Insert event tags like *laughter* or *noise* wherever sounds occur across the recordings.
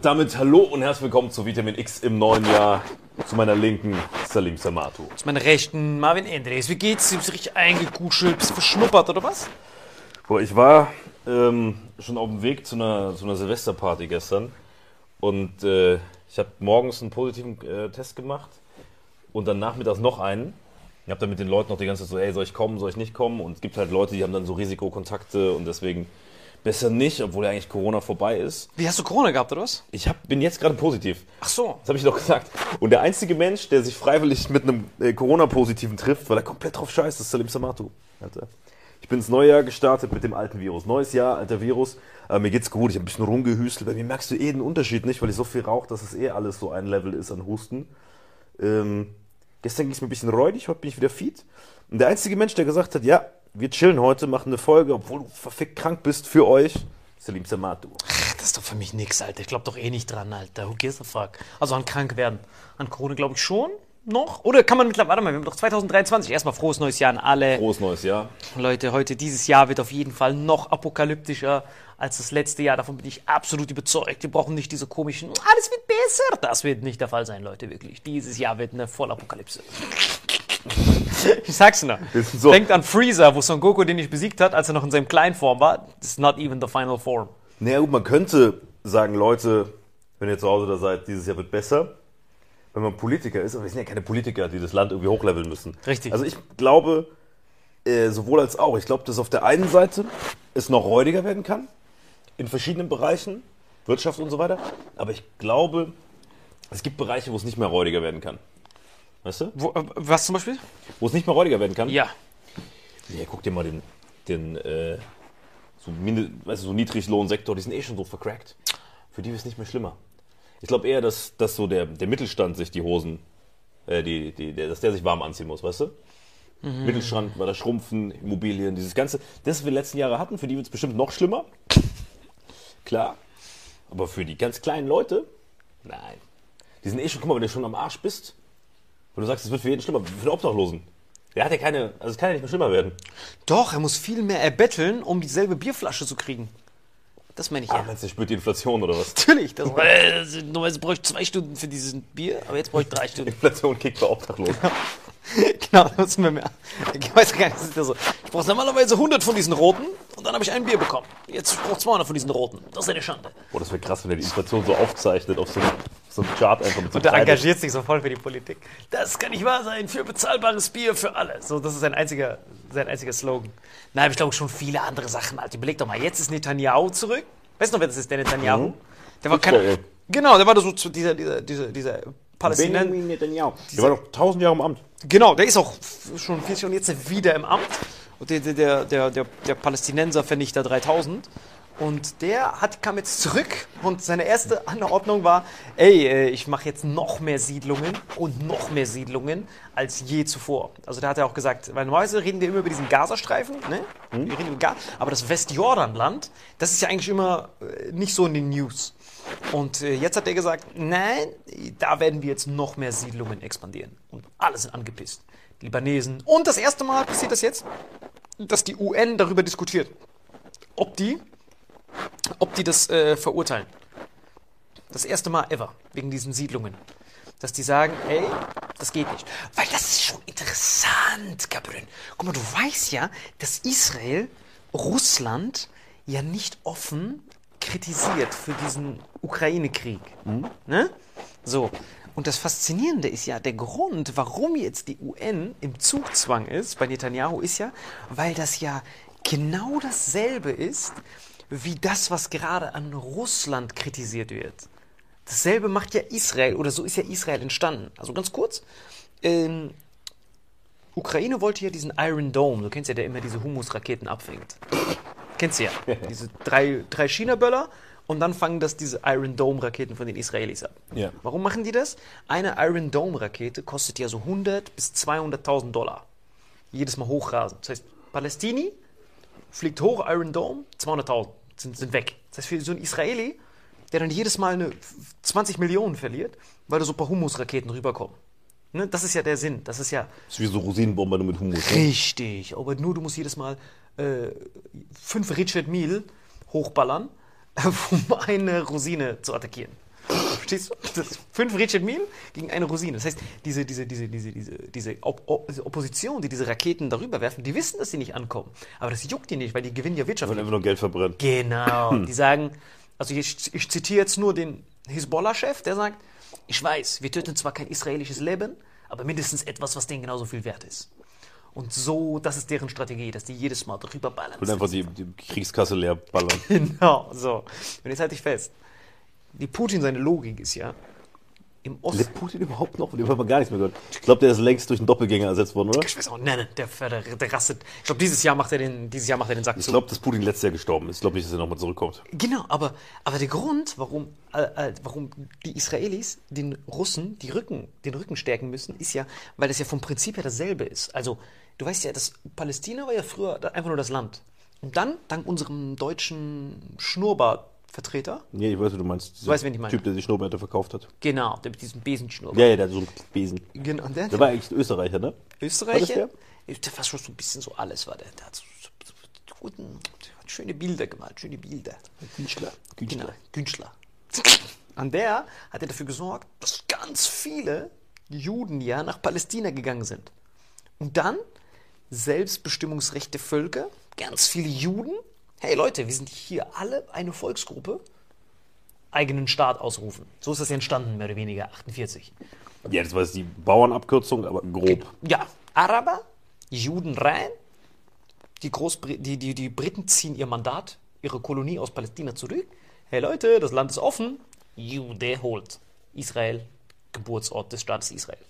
Damit hallo und herzlich willkommen zu Vitamin X im neuen Jahr. Zu meiner linken Salim Samatu. Zu meiner rechten Marvin Andres. Wie geht's? Du bist richtig eingekuschelt, bist verschnuppert oder was? Boah, ich war ähm, schon auf dem Weg zu einer, zu einer Silvesterparty gestern und äh, ich habe morgens einen positiven äh, Test gemacht und dann nachmittags noch einen. Ich habe dann mit den Leuten noch die ganze Zeit so, ey, soll ich kommen, soll ich nicht kommen? Und es gibt halt Leute, die haben dann so Risikokontakte und deswegen Besser nicht, obwohl ja eigentlich Corona vorbei ist. Wie hast du Corona gehabt, oder was? Ich hab, bin jetzt gerade positiv. Ach so. Das habe ich doch gesagt. Und der einzige Mensch, der sich freiwillig mit einem äh, Corona-Positiven trifft, weil er komplett drauf scheißt, ist Salim Samatu. Alter. Ich bin ins neue Jahr gestartet mit dem alten Virus. Neues Jahr, alter Virus. Äh, mir geht's gut, ich habe ein bisschen rumgehüstelt. Bei mir merkst du eh den Unterschied nicht, weil ich so viel rauche, dass es eh alles so ein Level ist an Husten. Ähm, gestern ging es mir ein bisschen räudig, heute bin ich wieder fit. Und der einzige Mensch, der gesagt hat, ja, wir chillen heute, machen eine Folge, obwohl du verfickt krank bist, für euch, Salim Samatu. Das ist doch für mich nix, Alter. Ich glaube doch eh nicht dran, Alter. Who gives a fuck? Also an krank werden. An Corona glaube ich schon noch. Oder kann man mittlerweile, warte mal, wir haben doch 2023. Erstmal frohes neues Jahr an alle. Frohes neues Jahr. Leute, heute, dieses Jahr wird auf jeden Fall noch apokalyptischer als das letzte Jahr. Davon bin ich absolut überzeugt. Wir brauchen nicht diese komischen, alles wird besser. Das wird nicht der Fall sein, Leute, wirklich. Dieses Jahr wird eine Vollapokalypse. *laughs* Ich sag's nur. So- Denkt an Freezer, wo Son Goku den nicht besiegt hat, als er noch in seinem kleinen Form war. It's not even the final form. Naja, gut, man könnte sagen, Leute, wenn ihr zu Hause da seid, dieses Jahr wird besser. Wenn man Politiker ist, aber wir sind ja keine Politiker, die das Land irgendwie hochleveln müssen. Richtig. Also ich glaube, äh, sowohl als auch. Ich glaube, dass auf der einen Seite es noch räudiger werden kann, in verschiedenen Bereichen, Wirtschaft und so weiter. Aber ich glaube, es gibt Bereiche, wo es nicht mehr räudiger werden kann. Weißt du? Wo, äh, was zum Beispiel? Wo es nicht mehr räudiger werden kann? Ja. Ja, guck dir mal den, den äh, so, Minde, weißt du, so Niedriglohnsektor, die sind eh schon so vercrackt. Für die wird es nicht mehr schlimmer. Ich glaube eher, dass, dass so der, der Mittelstand sich die Hosen, äh, die, die, der, dass der sich warm anziehen muss, weißt du? Mittelstand, weil das Schrumpfen, Immobilien, dieses Ganze, das, was wir die letzten Jahre hatten, für die wird es bestimmt noch schlimmer. Klar. Aber für die ganz kleinen Leute, nein. Die sind eh schon, guck mal, wenn du schon am Arsch bist, wenn du sagst, es wird für jeden schlimmer, für den Obdachlosen. Der hat ja keine, also es kann ja nicht mehr schlimmer werden. Doch, er muss viel mehr erbetteln, um dieselbe Bierflasche zu kriegen. Das meine ich ja. Ah, meinst du, der spürt die Inflation oder was? Natürlich. Das, äh, normalerweise bräuchte ich zwei Stunden für dieses Bier, aber jetzt brauche ich drei Stunden. Inflation kickt bei Obdachlosen. *laughs* genau, das müssen wir mehr. Ich weiß gar nicht, das ist ja so. Ich brauche normalerweise 100 von diesen roten und dann habe ich ein Bier bekommen. Jetzt brauche ich 200 von diesen roten. Das ist eine Schande. Boah, das wäre krass, wenn er die Inflation so aufzeichnet auf so einem, so einem Chart einfach mit so Und der engagiert sich so voll für die Politik. Das kann nicht wahr sein, für bezahlbares Bier für alle. So, das ist sein einziger, sein einziger Slogan. Nein, aber ich glaube schon viele andere Sachen. Alter, überleg doch mal, jetzt ist Netanyahu zurück. Weißt du noch, wer das ist, der Netanyahu? Der war kein. Genau, der war so dieser, dieser, dieser, dieser Palästinenser. Benjamin Netanyahu. Der war doch tausend Jahre im Amt. Genau, der ist auch schon 40 und jetzt wieder im Amt. Und der, der, der, der, der, der Palästinenser-Vernichter 3000. Und der hat, kam jetzt zurück und seine erste Anordnung war, ey, äh, ich mache jetzt noch mehr Siedlungen und noch mehr Siedlungen als je zuvor. Also da hat er auch gesagt, weil normalerweise reden wir immer über diesen Gazastreifen, ne? Wir reden über Ga aber das Westjordanland, das ist ja eigentlich immer äh, nicht so in den News. Und äh, jetzt hat er gesagt, nein, da werden wir jetzt noch mehr Siedlungen expandieren. Und alle sind angepisst. Die Libanesen. Und das erste Mal passiert das jetzt, dass die UN darüber diskutiert, ob die, ob die das äh, verurteilen. Das erste Mal ever, wegen diesen Siedlungen. Dass die sagen, ey, das geht nicht. Weil das ist schon interessant, Gabriel. Guck mal, du weißt ja, dass Israel Russland ja nicht offen kritisiert für diesen Ukraine-Krieg. Ne? So. Und das Faszinierende ist ja, der Grund, warum jetzt die UN im Zugzwang ist bei Netanyahu, ist ja, weil das ja genau dasselbe ist, wie das, was gerade an Russland kritisiert wird. Dasselbe macht ja Israel, oder so ist ja Israel entstanden. Also ganz kurz, ähm, Ukraine wollte ja diesen Iron Dome, du kennst ja, der immer diese Humus-Raketen abfängt. Kennst du ja. Diese drei, drei China-Böller und dann fangen das diese Iron Dome-Raketen von den Israelis ab. Ja. Warum machen die das? Eine Iron Dome-Rakete kostet ja so 100 bis 200.000 Dollar. Jedes Mal hochrasen. Das heißt, Palästini fliegt hoch, Iron Dome, 200.000 sind, sind weg. Das heißt, für so einen Israeli, der dann jedes Mal eine 20 Millionen verliert, weil da so ein paar Humus-Raketen rüberkommen. Ne? Das ist ja der Sinn. Das ist ja Das ist wie so Rosinenbomber nur mit Hummus. Ne? Richtig, aber nur du musst jedes Mal äh, fünf Richard Meal hochballern, *laughs* um eine Rosine zu attackieren. Verstehst du? Das fünf Richard Meal gegen eine Rosine. Das heißt, diese, diese, diese, diese, diese, diese, Op Op diese Opposition, die diese Raketen darüber werfen, die wissen, dass sie nicht ankommen. Aber das juckt die nicht, weil die gewinnen ja Und wirtschaftlich. einfach nur Geld verbrennen. Genau. *clears throat* Die sagen, also ich, ich zitiere jetzt nur den Hisbollah-Chef, der sagt, ich weiß, wir töten zwar kein israelisches Leben, aber mindestens etwas, was denen genauso viel wert ist. Und so, das ist deren Strategie, dass die jedes Mal drüber ballern. Und einfach die, die Kriegskasse leer ballern. *laughs* Genau, so. Und jetzt halte ich fest. Die Putin, seine Logik ist ja, im Osten. Lebt Putin überhaupt noch? Von dem haben wir gar nichts mehr gehört. Ich glaube, der ist längst durch einen Doppelgänger ersetzt worden, oder? Ich weiß auch, nein, nein, der, der, der rastet. Ich glaube, dieses Jahr macht er den, dieses Jahr macht er den Sack Ich zu. glaube, dass Putin letztes Jahr gestorben ist. Ich glaube nicht, dass er nochmal zurückkommt. Genau, aber, aber der Grund, warum, äh, äh, warum die Israelis den Russen die Rücken, den Rücken stärken müssen, ist ja, weil das ja vom Prinzip her dasselbe ist. Also, du weißt ja, das Palästina war ja früher einfach nur das Land. Und dann, dank unserem deutschen Schnurrbartvertreter, Nee, ich weiß, wie du meinst. Dieser weiß, wen ich meine. Typ, der die Schnurrbärte verkauft hat. genau, der mit diesem Besenschnurrbart. Ja, ja, der hat so einen Besen. Genau, und der, Der war eigentlich ein Österreicher, ne? Österreicher. War Der war schon so ein bisschen so alles, war der. Der hat so, so, so guten, der hat schöne Bilder gemalt, schöne Bilder. Künstler. Genau, Künstler. An der hat er dafür gesorgt, dass ganz viele Juden ja nach Palästina gegangen sind. Und dann selbstbestimmungsrechte Völker, ganz viele Juden. Hey Leute, wir sind hier alle eine Volksgruppe. Eigenen Staat ausrufen. So ist das entstanden, mehr oder weniger, 48. Ja, das war jetzt die Bauernabkürzung, aber grob. Ja, Araber, Juden rein. Die, Großbr die, die, die Briten ziehen ihr Mandat, ihre Kolonie aus Palästina zurück. Hey Leute, das Land ist offen. Jude holt Israel, Geburtsort des Staates Israel.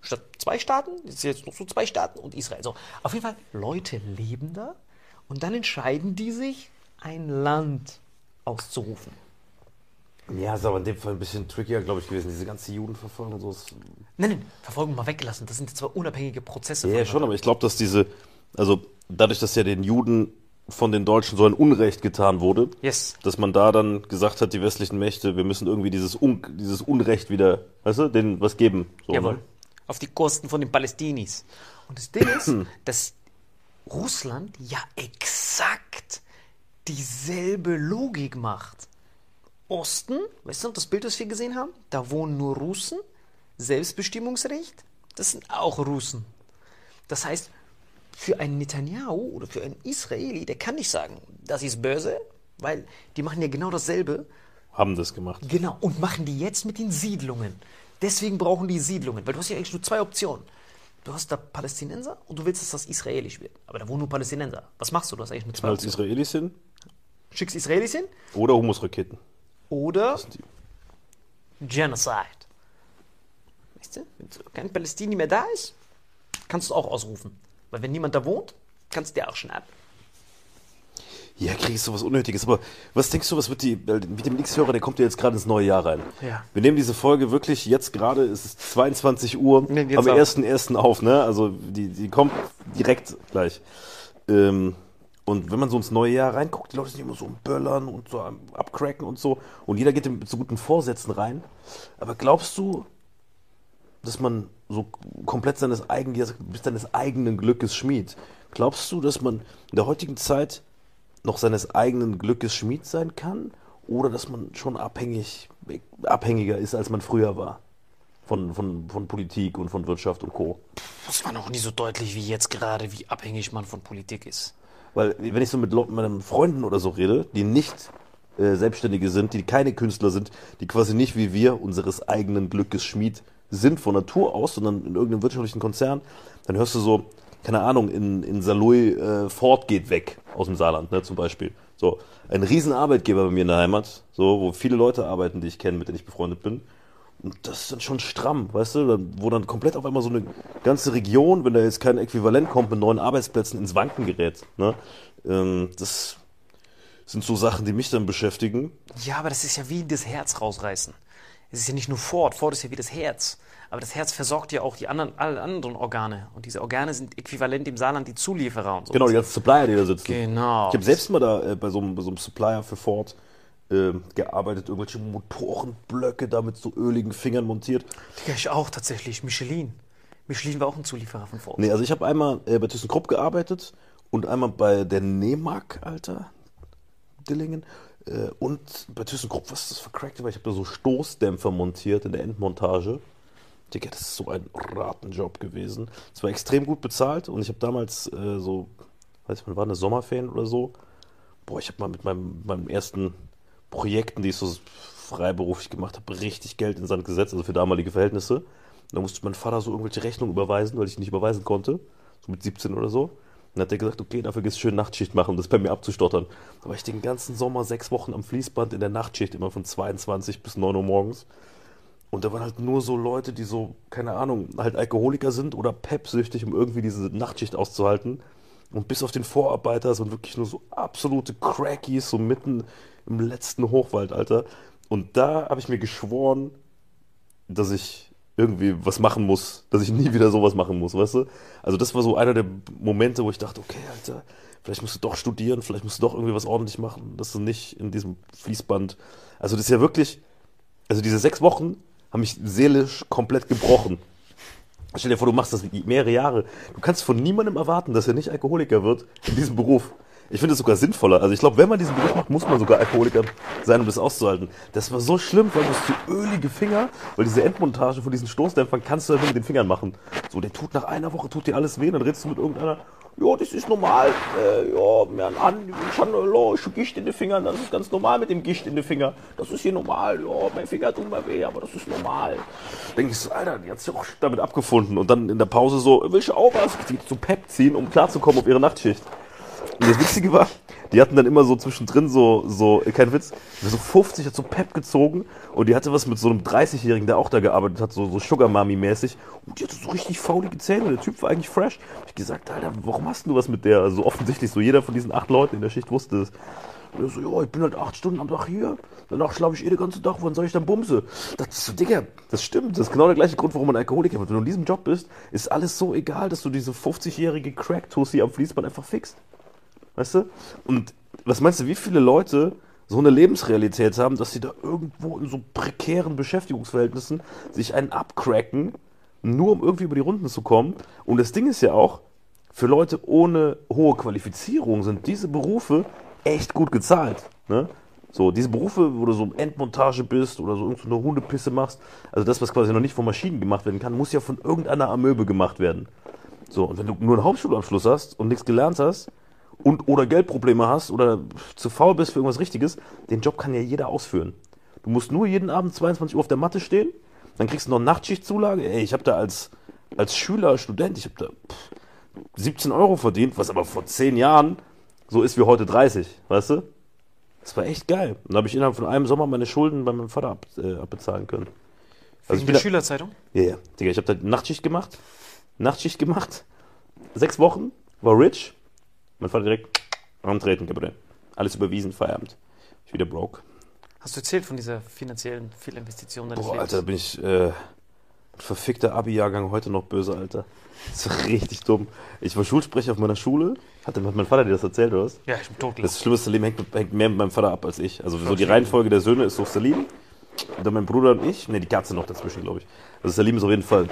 Statt zwei Staaten, ist jetzt noch so zwei Staaten und Israel. So, auf jeden Fall, Leute leben da und dann entscheiden die sich, ein Land auszurufen. Ja, ist aber in dem Fall ein bisschen trickier, glaube ich, gewesen. Diese ganze Judenverfolgung und so. Ist Nein, nein, Verfolgung mal weggelassen. Das sind jetzt zwar unabhängige Prozesse. ja, schon, aber ich glaube, dass diese, also dadurch, dass ja den Juden von den Deutschen so ein Unrecht getan wurde, Yes. dass man da dann gesagt hat, die westlichen Mächte, wir müssen irgendwie dieses, Un dieses Unrecht wieder, weißt du, denen was geben. So, Jawohl. Ne? Auf die Kosten von den Palästinis. Und das Ding ist, *clears throat* dass Russland ja exakt dieselbe Logik macht. Osten, weißt du noch das Bild, das wir gesehen haben? Da wohnen nur Russen. Selbstbestimmungsrecht, das sind auch Russen. Das heißt, für einen Netanyahu oder für einen Israeli, der kann nicht sagen, das ist böse, weil die machen ja genau dasselbe. Haben das gemacht. Genau, und machen die jetzt mit den Siedlungen. Deswegen brauchen die Siedlungen, weil du hast ja eigentlich nur zwei Optionen. Du hast da Palästinenser und du willst, dass das israelisch wird. Aber da wohnen nur Palästinenser. Was machst du? Du hast eigentlich nur zwei Als. Israelis hin Schickst Israelis hin oder Humusraketen. oder. Genocide. Weißt du, wenn kein Palästini mehr da ist, kannst du es auch ausrufen. Weil wenn niemand da wohnt, kannst du dir auch schnappen. Ja, Krieg ist sowas Unnötiges. Aber was denkst du, was wird die, mit dem X-Hörer, der kommt ja jetzt gerade ins neue Jahr rein. Ja. Wir nehmen diese Folge wirklich jetzt gerade, es ist 22 Uhr, am jetzt auf. 1.1. auf, ne? Also die, die kommt direkt gleich. Ähm, und wenn man so ins neue Jahr reinguckt, die Leute sind immer so am Böllern und so am Abcracken und so. Und jeder geht mit so guten Vorsätzen rein. Aber glaubst du, dass man so komplett seines eigenen, bis seines eigenen Glückes Schmied. Glaubst du, dass man in der heutigen Zeit noch seines eigenen Glückes Schmied sein kann? Oder dass man schon abhängig, abhängiger ist, als man früher war? Von, von, von Politik und von Wirtschaft und Co. Das war noch nie so deutlich wie jetzt gerade, wie abhängig man von Politik ist. Weil, wenn ich so mit meinen Freunden oder so rede, die nicht äh, Selbstständige sind, die keine Künstler sind, die quasi nicht wie wir unseres eigenen Glückes Schmied sind von Natur aus, sondern in irgendeinem wirtschaftlichen Konzern, dann hörst du so, keine Ahnung, in, in Saloy äh, Ford geht weg aus dem Saarland, ne, zum Beispiel. So, ein Riesenarbeitgeber bei mir in der Heimat, so, wo viele Leute arbeiten, die ich kenne, mit denen ich befreundet bin. Und das ist dann schon stramm, weißt du, wo dann komplett auf einmal so eine ganze Region, wenn da jetzt kein Äquivalent kommt mit neuen Arbeitsplätzen, ins Wanken gerät. Ne? Ähm, das sind so Sachen, die mich dann beschäftigen. Ja, aber das ist ja wie das Herz rausreißen. Es ist ja nicht nur Ford, Ford ist ja wie das Herz. Aber das Herz versorgt ja auch die anderen, alle anderen Organe. Und diese Organe sind äquivalent im Saarland die Zulieferer und so. Genau, die ganzen Supplier, die da sitzen. Genau. Ich habe selbst mal da äh, bei, so einem, bei so einem Supplier für Ford äh, gearbeitet, irgendwelche Motorenblöcke da mit so öligen Fingern montiert. Digga, ich auch tatsächlich. Michelin. Michelin war auch ein Zulieferer von Ford. Nee, also ich habe einmal äh, bei ThyssenKrupp gearbeitet und einmal bei der Nemak, Alter, Dillingen. Äh, und bei ThyssenKrupp, was ist das vercrackt? Weil ich habe da so Stoßdämpfer montiert in der Endmontage. Digga, das ist so ein Ratenjob gewesen. Es war extrem gut bezahlt und ich habe damals äh, so, weiß ich, wann war eine Sommerferien oder so. Boah, ich habe mal mit meinem, meinen ersten Projekten, die ich so freiberuflich gemacht habe, richtig Geld in Sand gesetzt, also für damalige Verhältnisse. Da musste mein Vater so irgendwelche Rechnungen überweisen, weil ich nicht überweisen konnte. so mit 17 oder so. Dann hat er gesagt, okay, dafür gehst du schön Nachtschicht machen, um das bei mir abzustottern. Da war ich den ganzen Sommer sechs Wochen am Fließband in der Nachtschicht, immer von 22 bis 9 Uhr morgens. Und da waren halt nur so Leute, die so, keine Ahnung, halt Alkoholiker sind oder pepsüchtig, um irgendwie diese Nachtschicht auszuhalten. Und bis auf den Vorarbeiter sind wirklich nur so absolute Crackies, so mitten im letzten Hochwald, Alter. Und da habe ich mir geschworen, dass ich irgendwie was machen muss, dass ich nie wieder sowas machen muss, weißt du? Also das war so einer der Momente, wo ich dachte, okay, Alter, vielleicht musst du doch studieren, vielleicht musst du doch irgendwie was ordentlich machen, dass du nicht in diesem Fließband. Also das ist ja wirklich, also diese sechs Wochen haben mich seelisch komplett gebrochen. Stell dir vor, du machst das mehrere Jahre. Du kannst von niemandem erwarten, dass er nicht Alkoholiker wird in diesem Beruf. Ich finde es sogar sinnvoller. Also ich glaube, wenn man diesen Beruf macht, muss man sogar Alkoholiker sein, um das auszuhalten. Das war so schlimm, weil du hast so ölige Finger, weil diese Endmontage von diesen Stoßdämpfern kannst du nur mit den Fingern machen. So, der tut nach einer Woche, tut dir alles weh, dann redest du mit irgendeiner, ja, das ist normal, äh, ja, mir an, ich habe ich Gicht in den Fingern, das ist ganz normal mit dem Gicht in den Fingern. Das ist hier normal, ja, mein Finger tut mir weh, aber das ist normal. Denke ich so, Alter, die hat sich auch damit abgefunden. Und dann in der Pause so, willst du auch was? Die zu Pep ziehen, um klarzukommen auf ihre Nachtschicht. Und das Witzige war, die hatten dann immer so zwischendrin so, so, kein Witz, so 50 hat so Pep gezogen und die hatte was mit so einem 30-Jährigen, der auch da gearbeitet hat, so, so Sugar Mami mäßig. Und die hatte so richtig faulige Zähne und der Typ war eigentlich fresh. Ich gesagt, Alter, warum hast du was mit der? Also offensichtlich so jeder von diesen acht Leuten in der Schicht wusste es. Und so, ja, ich bin halt acht Stunden am Tag hier. Danach schlafe ich eh den ganzen Tag. Wann soll ich dann bumse? Das ist so, Digga, das stimmt. Das ist genau der gleiche Grund, warum man Alkoholiker wird. Wenn du in diesem Job bist, ist alles so egal, dass du diese 50-jährige Crack-Tussi am Fließband einfach fixt. Weißt du? Und was meinst du, wie viele Leute so eine Lebensrealität haben, dass sie da irgendwo in so prekären Beschäftigungsverhältnissen sich einen abcracken, nur um irgendwie über die Runden zu kommen? Und das Ding ist ja auch, für Leute ohne hohe Qualifizierung sind diese Berufe echt gut gezahlt. Ne? So, diese Berufe, wo du so Endmontage bist oder so eine Hundepisse machst, also das, was quasi noch nicht von Maschinen gemacht werden kann, muss ja von irgendeiner Amöbe gemacht werden. So, und wenn du nur einen Hauptschulabschluss hast und nichts gelernt hast, und oder Geldprobleme hast oder zu faul bist für irgendwas Richtiges, den Job kann ja jeder ausführen. Du musst nur jeden Abend 22 Uhr auf der Matte stehen, dann kriegst du noch Nachtschichtzulage. Ey, ich habe da als, als Schüler, Student, ich habe da pff, 17 Euro verdient, was aber vor 10 Jahren so ist wie heute 30, weißt du? Das war echt geil. Und da habe ich innerhalb von einem Sommer meine Schulden bei meinem Vater ab, äh, abbezahlen können. Also ich bin der Schülerzeitung? Ja, ja. Digga, ich habe da Nachtschicht gemacht. Nachtschicht gemacht. Sechs Wochen. War rich. Mein Vater direkt antreten, Gabriel. Alles überwiesen, Feierabend. Ich wieder broke. Hast du erzählt von dieser finanziellen Fehlinvestition deines Boah, Lebens? Alter, bin ich äh, verfickter Abi-Jahrgang heute noch böse, Alter. *laughs* Das ist richtig dumm. Ich war Schulsprecher auf meiner Schule. Hatte hat mein Vater dir das erzählt, oder was? Ja, ich bin tot. Das schlimmste Leben hängt, hängt mehr mit meinem Vater ab als ich. Also so die Reihenfolge der Söhne ist so Salim, dann mein Bruder und ich. Ne, die Katze noch dazwischen, glaube ich. Also Salim ist auf jeden Fall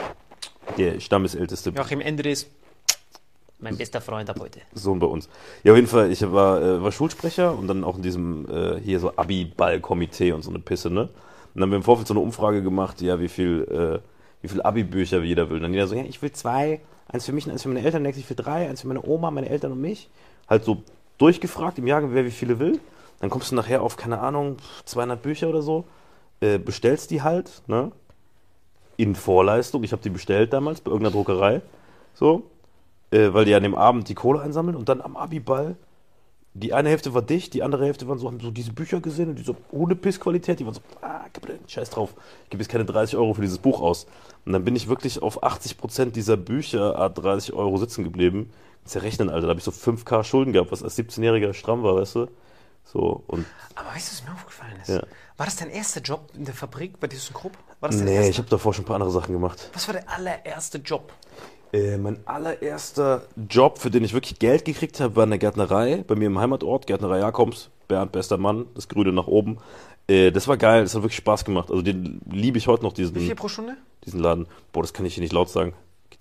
der Stammesälteste. Joachim Endres, mein bester Freund ab heute. Sohn bei uns. Ja, auf jeden Fall, ich war, äh, war Schulsprecher und dann auch in diesem äh, hier so Abi-Ball-Komitee und so eine Pisse, ne? Und dann haben wir im Vorfeld so eine Umfrage gemacht, ja, wie viel, äh, wie viel Abi-Bücher jeder will. Und dann jeder so, ja, ich will zwei, eins für mich und eins für meine Eltern, nächstes für drei, eins für meine Oma, meine Eltern und mich. Halt so durchgefragt im Jahrgang, wer wie viele will. Dann kommst du nachher auf, keine Ahnung, 200 Bücher oder so, äh, bestellst die halt, ne? In Vorleistung. Ich habe die bestellt damals bei irgendeiner Druckerei. So, äh, weil die an dem Abend die Kohle einsammeln und dann am Abiball. Die eine Hälfte war dicht, die andere Hälfte waren so, haben so diese Bücher gesehen und diese ohne Pissqualität, die waren so, ah, gib den Scheiß drauf, ich gebe jetzt keine 30 Euro für dieses Buch aus. Und dann bin ich wirklich auf 80% dieser Bücher, ah, 30 Euro sitzen geblieben. Zerrechnen, Alter, da habe ich so 5k Schulden gehabt, was als 17-Jähriger stramm war, weißt du? So, und. Aber weißt du, was mir aufgefallen ist? Ja. War das dein erster Job in der Fabrik bei ThyssenKrupp? War das dein Nee, erster? ich habe davor schon ein paar andere Sachen gemacht. Was war der allererste Job? Äh, mein allererster Job, für den ich wirklich Geld gekriegt habe, war in der Gärtnerei, bei mir im Heimatort, Gärtnerei Jakobs, Bernd, bester Mann, das Grüne nach oben. Äh, das war geil, das hat wirklich Spaß gemacht. Also den liebe ich heute noch, diesen, Wie viel pro Stunde? diesen Laden. Boah, das kann ich hier nicht laut sagen.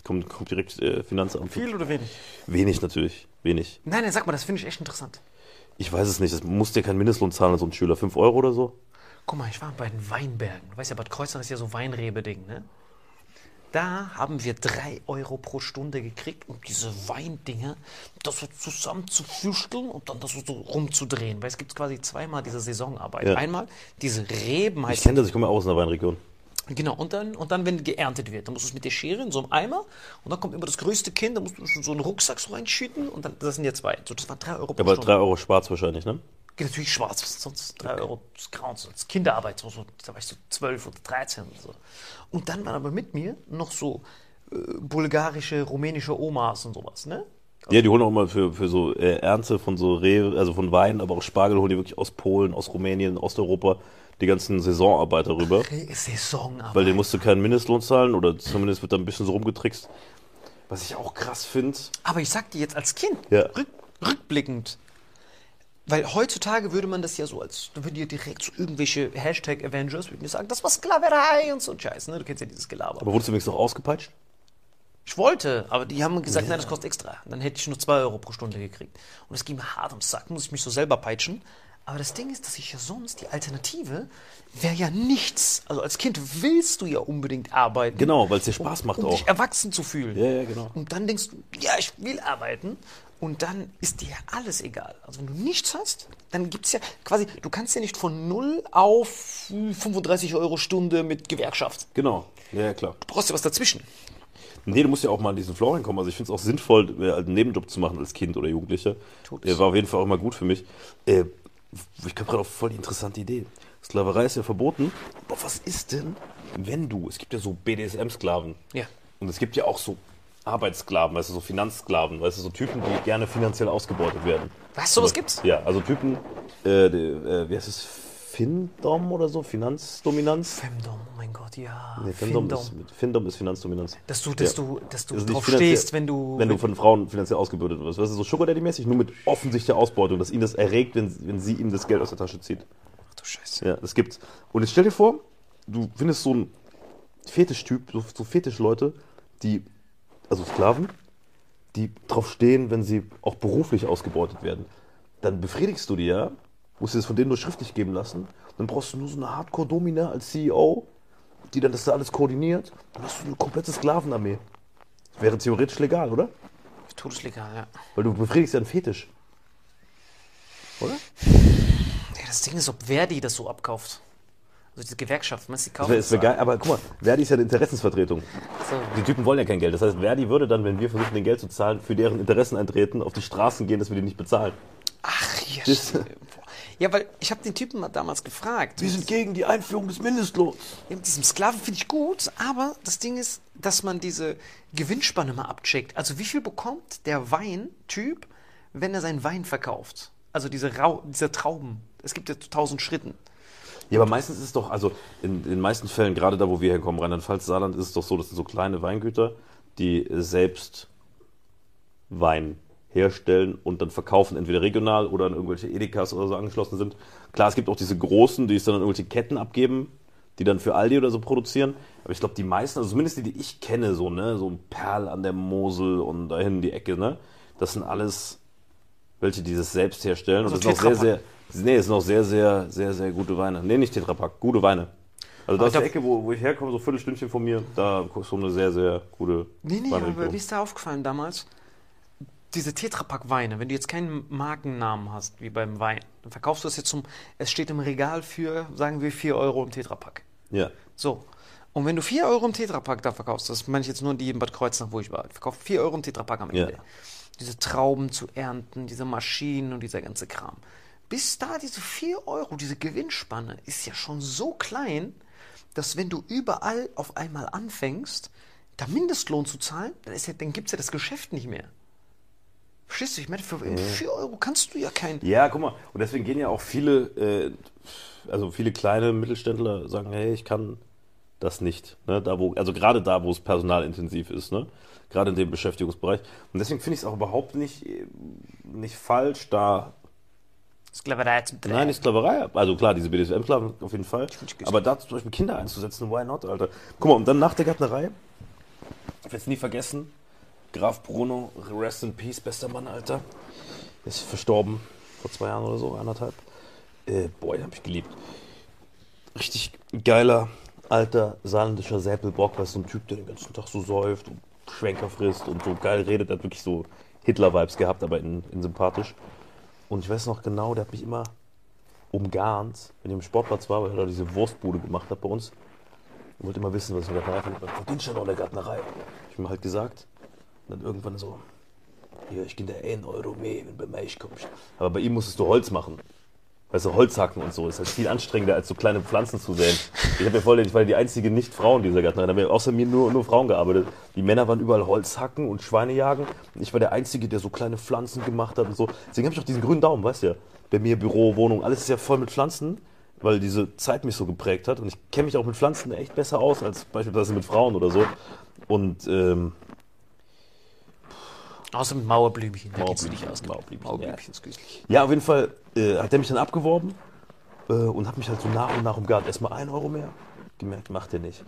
Kommt, kommt direkt äh, Finanzamt. Viel oder wenig? Wenig natürlich, wenig. Nein, nein, sag mal, das finde ich echt interessant. Ich weiß es nicht, das musste ja kein Mindestlohn zahlen, so ein Schüler. 5 Euro oder so? Guck mal, ich war bei den Weinbergen. Du weißt ja, Bad Kreuznach ist ja so Weinrebe-Ding, ne? Da haben wir drei Euro pro Stunde gekriegt, um diese Weindinger das so zusammen zu füsteln und dann das so rumzudrehen. Weil es gibt quasi zweimal diese Saisonarbeit. Ja. Einmal diese Reben Ich heißt kenne das, ich komme aus einer Weinregion. Genau, und dann, und dann, wenn geerntet wird, dann musst du es mit der Schere in so einem Eimer und dann kommt immer das größte Kind, da musst du schon so einen Rucksack so reinschütten und dann, das sind ja zwei. So, das waren drei Euro pro Aber Stunde. 3 Euro schwarz wahrscheinlich, ne? Geht natürlich schwarz, was sonst 3 Euro das ist Grauen, das ist Kinderarbeit, so, so, da war ich so 12 oder 13 oder so. Und dann waren aber mit mir noch so äh, bulgarische, rumänische Omas und sowas, ne? Ja, die holen auch immer für, für so äh, Ernte von so Rehe, also von Wein, aber auch Spargel holen die wirklich aus Polen, aus Rumänien, Osteuropa die ganzen Saisonarbeiter rüber. Saisonarbeit. Weil den musst du keinen Mindestlohn zahlen oder zumindest wird da ein bisschen so rumgetrickst. Was ich auch krass finde. Aber ich sag dir jetzt als Kind, Ja. rück, rückblickend, weil heutzutage würde man das ja so als, da würden dir direkt so irgendwelche Hashtag Avengers würden sagen, das war Sklaverei und so Scheiß, ne? Du kennst ja dieses Gelaber. Aber wurdest du wenigstens auch ausgepeitscht? Ich wollte, aber die haben gesagt, nein, das kostet extra. Dann hätte ich nur 2 Euro pro Stunde gekriegt. Und es ging mir hart ums Sack, muss ich mich so selber peitschen. Aber das Ding ist, dass ich ja sonst, die Alternative wäre ja nichts. Also als Kind willst du ja unbedingt arbeiten. Genau, weil es dir Spaß macht um auch. dich erwachsen zu fühlen. Ja, ja, genau. Und dann denkst du, ja, ich will arbeiten. Und dann ist dir alles egal. Also wenn du nichts hast, dann gibt es ja quasi, du kannst ja nicht von 0 auf 35 Euro Stunde mit Gewerkschaft. Genau. Ja, ja, klar. Du brauchst ja was dazwischen. Nee, du musst ja auch mal in diesen Flow reinkommen. Also ich finde es auch sinnvoll, äh, einen Nebenjob zu machen als Kind oder Jugendlicher. Der war auf jeden Fall auch mal gut für mich. Äh, ich komme gerade auf voll die interessante Idee. Sklaverei ist ja verboten. Aber was ist denn, wenn du, es gibt ja so BDSM-Sklaven. Ja. Und es gibt ja auch so Arbeitssklaven, weißt du, so Finanzsklaven, weißt du, so Typen, die gerne finanziell ausgebeutet werden. Was, sowas gibt's? Ja, also Typen, äh, die, äh, wie heißt es, Findom oder so, Finanzdominanz? Femdom, oh mein Gott, ja. Nee, Findom, Femdom. ist, mit- Findom ist Finanzdominanz. Dass du, dass Ja. du, dass du Also drauf stehst, wenn du. Wenn du von Frauen finanziell ausgebeutet wirst. Weißt du, so Sugar Daddy-mäßig, nur mit offensichtlicher Ausbeutung, dass ihn das erregt, wenn, wenn sie ihm das Geld aus der Tasche zieht. Ach du Scheiße. Ja, das gibt's. Und jetzt stell dir vor, du findest so einen Fetischtyp, so, so Fetischleute, die, also Sklaven, die drauf stehen, wenn sie auch beruflich ausgebeutet werden. Dann befriedigst du die ja, musst dir das von denen nur schriftlich geben lassen. Dann brauchst du nur so eine Hardcore-Domina als CEO, die dann das da alles koordiniert. Dann hast du eine komplette Sklavenarmee. Das wäre theoretisch legal, oder? Todeslegal, ja. Weil du befriedigst ja einen Fetisch. Oder? ja. Das Ding ist, ob Verdi das so abkauft. Also diese Gewerkschaft, meinst du, die Das kaufen wäre wär geil, aber guck mal, Verdi ist ja eine Interessensvertretung. So. Die Typen wollen ja kein Geld. Das heißt, Verdi würde dann, wenn wir versuchen, den Geld zu zahlen, für deren Interessen eintreten, auf die Straßen gehen, dass wir die nicht bezahlen. Ach, ja, Das- stimmt. Ja, weil ich habe den Typen mal damals gefragt. Wir sind gegen die Einführung des Mindestlohns. Ja, mit diesem Sklaven finde ich gut, aber das Ding ist, dass man diese Gewinnspanne mal abcheckt. Also wie viel bekommt der Weintyp, wenn er seinen Wein verkauft? Also diese, Rau diese Trauben. Es gibt ja tausend Schritten. Ja, aber meistens ist es doch, also in den meisten Fällen, gerade da, wo wir herkommen, Rheinland-Pfalz, Saarland, ist es doch so, das sind so kleine Weingüter, die selbst Wein herstellen und dann verkaufen, entweder regional oder an irgendwelche Edekas oder so angeschlossen sind. Klar, es gibt auch diese großen, die es dann an irgendwelche Ketten abgeben, die dann für Aldi oder so produzieren. Aber ich glaube, die meisten, also zumindest die, die ich kenne, so, ne, so Perl an der Mosel und dahin die Ecke, ne, das sind alles welche, die das selbst herstellen. Also und das sind auch sehr, sehr, nee, sind auch sehr, sehr, sehr, sehr gute Weine. Nee, nicht Tetrapack, gute Weine. Also da ist die Ecke, wo, wo ich herkomme, so ein Viertelstündchen von mir, da ist so eine sehr, sehr gute Nee, nee, aber mir ist da aufgefallen damals, diese Tetrapack-Weine, wenn du jetzt keinen Markennamen hast, wie beim Wein, dann verkaufst du es jetzt zum, es steht im Regal für, sagen wir, 4 Euro im Tetrapack. Ja. So. Und wenn du 4 Euro im Tetrapack da verkaufst, das meine ich jetzt nur die in Bad Kreuznach, wo ich war, verkauft 4 Euro im Tetrapack am Ja. Diese Trauben zu ernten, diese Maschinen und dieser ganze Kram. Bis da diese 4 Euro, diese Gewinnspanne ist ja schon so klein, dass wenn du überall auf einmal anfängst, da Mindestlohn zu zahlen, dann, ja, dann gibt es ja das Geschäft nicht mehr. Verstehst du? Ich meine, für 4 Euro kannst du ja kein. Ja, guck mal, und deswegen gehen ja auch viele, äh, also viele kleine Mittelständler sagen, hey, ich kann das nicht. Ne? Da, wo, also gerade da, wo es personalintensiv ist, ne? Gerade in dem Beschäftigungsbereich. Und deswegen finde ich es auch überhaupt nicht, nicht falsch, da Sklaverei zu betreiben. Nein, nicht Sklaverei. Also klar, diese BDSM-Sklaven auf jeden Fall. Aber da zum Beispiel Kinder einzusetzen, why not, Alter? Guck mal, und dann nach der Gärtnerei, ich werde es nie vergessen, Graf Bruno, rest in peace, bester Mann, Alter. Ist verstorben, vor zwei Jahren oder so, anderthalb. Äh, boah, den hab ich geliebt. Richtig geiler, alter, saarländischer Säpelbock, was so ein Typ, der den ganzen Tag so säuft und Schwenker frisst und so geil redet, hat wirklich so Hitler-Vibes gehabt, aber in, in sympathisch. Und ich weiß noch genau, der hat mich immer umgarnt, wenn ich im Sportplatz war, weil er da diese Wurstbude gemacht hat bei uns. und wollte immer wissen, was ich in der Gärtnerei. Was verdienst du noch der Gärtnerei? Ich habe mir halt gesagt. Und dann irgendwann so, ja, ich gebe dir 1 Euro mehr, wenn du bei mir kommst. Aber bei ihm musstest du Holz machen. Weißt du, Holzhacken und so ist halt viel anstrengender, als so kleine Pflanzen zu säen. Ich habe ja voll, ich war die einzige Nicht-Frau in dieser Gärtnerei. Da haben ja außer mir nur, nur Frauen gearbeitet. Die Männer waren überall Holzhacken und Schweine jagen. Und ich war der Einzige, der so kleine Pflanzen gemacht hat und so. Deswegen habe ich auch diesen grünen Daumen, weißt du ja. Bei mir Büro, Wohnung, alles ist ja voll mit Pflanzen, weil diese Zeit mich so geprägt hat. Und ich kenne mich auch mit Pflanzen echt besser aus als beispielsweise mit Frauen oder so. Und ähm, Außer mit Mauerblümchen, da du dich aus. Mauerblümchen, Mauerblümchen ist günstig. Ja, auf jeden Fall äh, hat der mich dann abgeworben äh, und hat mich halt so nach und nach umgarnt. Erstmal ein Euro mehr. Gemerkt, macht er nicht.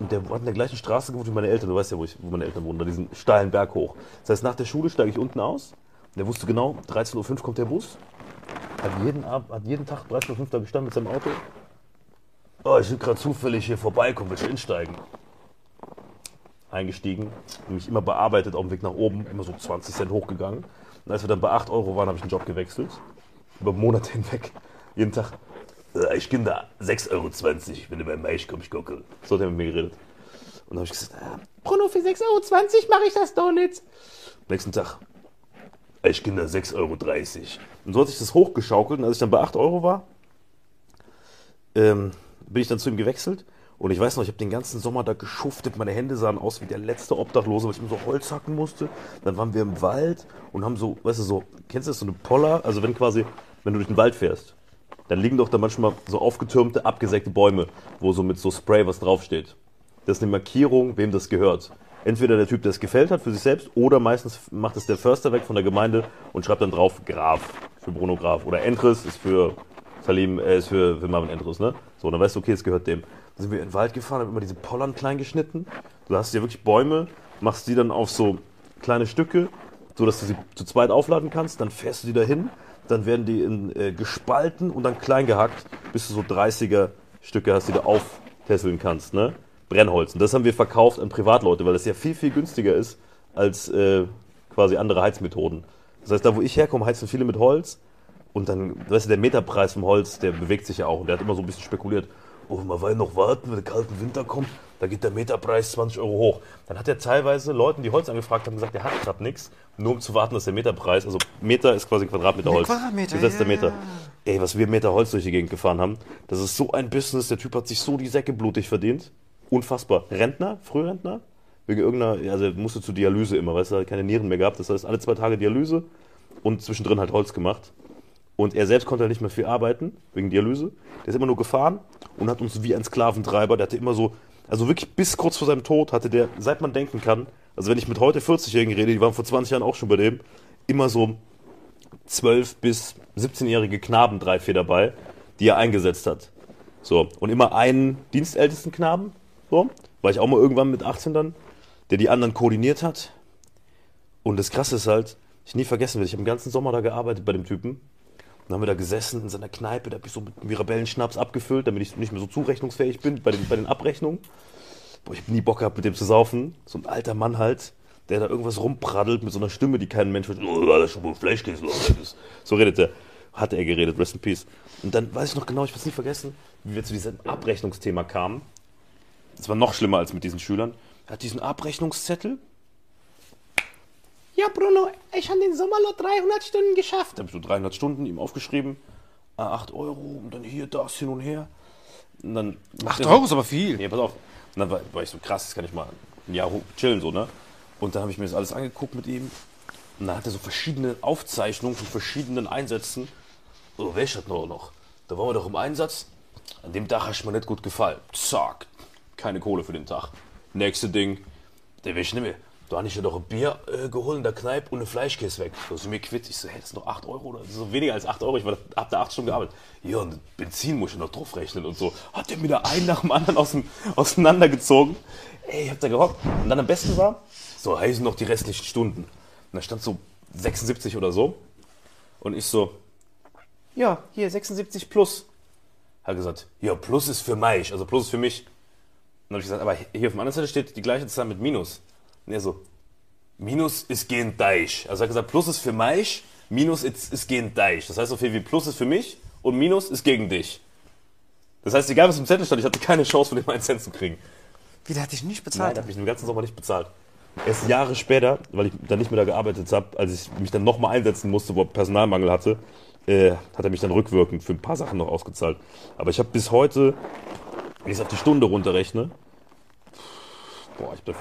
Und der hat in der gleichen Straße gewohnt wie meine Eltern. Du weißt ja, wo, ich, wo meine Eltern wohnen, da diesen steilen Berg hoch. Das heißt, nach der Schule steige ich unten aus. Der wusste genau, 13.05 Uhr kommt der Bus. Hat jeden, Ab hat jeden Tag 13.05 Uhr da gestanden mit seinem Auto. Oh, ich will gerade zufällig hier vorbeikommen, will ich insteigen. Eingestiegen, mich immer bearbeitet auf dem Weg nach oben, immer so 20 Cent hochgegangen. Und als wir dann bei 8 Euro waren, habe ich den Job gewechselt. Über Monate *laughs* hinweg. Jeden Tag. "Äh, Ich gebe da 6,20 Euro, wenn du beim Milch kommst, ich gucke. So hat er mit mir geredet. Und dann habe ich gesagt, ah, Bruno, für 6,20 Euro mache ich das doch nicht. Nächsten Tag, ich gebe da 6,30 Euro. Und so hat sich das hochgeschaukelt. Und als ich dann bei 8 Euro war, ähm, bin ich dann zu ihm gewechselt. Und ich weiß noch, ich habe den ganzen Sommer da geschuftet. Meine Hände sahen aus wie der letzte Obdachlose, weil ich immer so Holz hacken musste. Dann waren wir im Wald und haben so, weißt du, so, kennst du das, so eine Poller? Also wenn quasi, wenn du durch den Wald fährst, dann liegen doch da manchmal so aufgetürmte, abgesägte Bäume, wo so mit so Spray was draufsteht. Das ist eine Markierung, wem das gehört. Entweder der Typ, der es gefällt hat für sich selbst, oder meistens macht es der Förster weg von der Gemeinde und schreibt dann drauf Graf für Bruno Graf. Oder Entris ist für Salim, äh, ist für, für Marvin Entris, ne? So, dann weißt du, okay, es gehört dem. Dann sind wir in den Wald gefahren, haben immer diese Pollern klein geschnitten. Du hast ja wirklich Bäume, machst die dann auf so kleine Stücke, so dass du sie zu zweit aufladen kannst. Dann fährst du die dahin, dann werden die in, äh, gespalten und dann klein gehackt, bis du so 30er Stücke hast, die du auftesseln kannst, ne? Brennholz. Und das haben wir verkauft an Privatleute, weil das ja viel, viel günstiger ist als äh, quasi andere Heizmethoden. Das heißt, da wo ich herkomme, heizen viele mit Holz. Und dann, weißt du, der Meterpreis vom Holz, der bewegt sich ja auch. Und der hat immer so ein bisschen spekuliert. Oh, man will noch warten, wenn der kalte Winter kommt, da geht der Meterpreis 20 Euro hoch. Dann hat er teilweise Leuten, die Holz angefragt haben, gesagt, er hat gerade nichts, nur um zu warten, dass der Meterpreis, also Meter ist quasi Quadratmeter Holz. Quadratmeter, Gesetzter ja, Meter. ja. Ey, was wir Meter Holz durch die Gegend gefahren haben, das ist so ein Business, der Typ hat sich so die Säcke blutig verdient. Unfassbar. Rentner, Frührentner, wegen irgendeiner, also musste zur Dialyse immer, weißt du, er keine Nieren mehr gehabt, das heißt alle zwei Tage Dialyse und zwischendrin halt Holz gemacht. Und er selbst konnte nicht mehr viel arbeiten, wegen Dialyse. Der ist immer nur gefahren und hat uns wie ein Sklaventreiber, der hatte immer so, also wirklich bis kurz vor seinem Tod hatte der, seit man denken kann, also wenn ich mit heute 40-Jährigen rede, die waren vor 20 Jahren auch schon bei dem, immer so 12 bis 17-jährige Knaben drei, vier dabei, die er eingesetzt hat. So, und immer einen dienstältesten Knaben, so, war ich auch mal irgendwann mit 18 dann, der die anderen koordiniert hat. Und das Krasse ist halt, ich nie vergessen will, ich habe den ganzen Sommer da gearbeitet bei dem Typen. Dann haben wir da gesessen in seiner Kneipe, da habe ich so mit Mirabellenschnaps abgefüllt, damit ich nicht mehr so zurechnungsfähig bin bei den, bei den Abrechnungen. Boah, ich habe nie Bock gehabt, mit dem zu saufen. So ein alter Mann halt, der da irgendwas rumpraddelt mit so einer Stimme, die kein Mensch versteht. Oh, das schon wohl Fleischkäse? was? So redet er. Hat er geredet, rest in peace. Und dann weiß ich noch genau, ich werde es nie vergessen, wie wir zu diesem Abrechnungsthema kamen. Das war noch schlimmer als mit diesen Schülern. Er hat diesen Abrechnungszettel. Ja, Bruno, ich habe den Sommer nur 300 Stunden geschafft. Da habe ich so 300 Stunden ihm aufgeschrieben. Ah, 8 Euro und dann hier, das, hin und her. Und dann 8 Euro ist aber viel. Nee, pass auf. Und dann war, war ich so krass, das kann ich mal ein Jahr hoch- chillen, so, ne? Und dann habe ich mir das alles angeguckt mit ihm. Und dann hat er so verschiedene Aufzeichnungen von verschiedenen Einsätzen. Oh, welcher hat noch noch? Da waren wir doch im Einsatz. An dem Tag hast du mir nicht gut gefallen. Zack. Keine Kohle für den Tag. Nächste Ding. Der will ich nicht mehr. Da habe ich ja doch ein Bier äh, geholt in der Kneipe und eine Fleischkäse weg. Da sind mir quitt. Ich so, hey, das sind noch 8 Euro oder so weniger als 8 Euro. Ich ab da 8 Stunden gearbeitet. Ja, und Benzin muss ich noch drauf rechnen und so. Hat der mir da einen nach dem anderen aus auseinandergezogen. Ey, ich hab da gehockt. Und dann am besten war, so heißen noch die restlichen Stunden. Und da stand so 76 oder so. Und ich so, ja, hier 76 plus. Hat gesagt, ja, plus ist für mich, also plus ist für mich. Dann habe ich gesagt, aber hier auf dem anderen Seite steht die gleiche Zahl mit Minus. Und er so, Minus ist gegen Deich. Also er hat gesagt, Plus ist für mich, Minus ist, ist gegen Deich. Das heißt so viel wie Plus ist für mich und Minus ist gegen dich. Das heißt, egal was im Zettel stand, ich hatte keine Chance, von dem einen Cent zu kriegen. Wie, der hat dich nicht Nein, bezahlt? der hat mich den ganzen Sommer nicht bezahlt. Erst Jahre später, weil ich dann nicht mehr da gearbeitet habe, als ich mich dann nochmal einsetzen musste, wo er Personalmangel hatte, äh, hat er mich dann rückwirkend für ein paar Sachen noch ausgezahlt. Aber ich habe bis heute, wenn ich es auf die Stunde runterrechne, boah, ich habe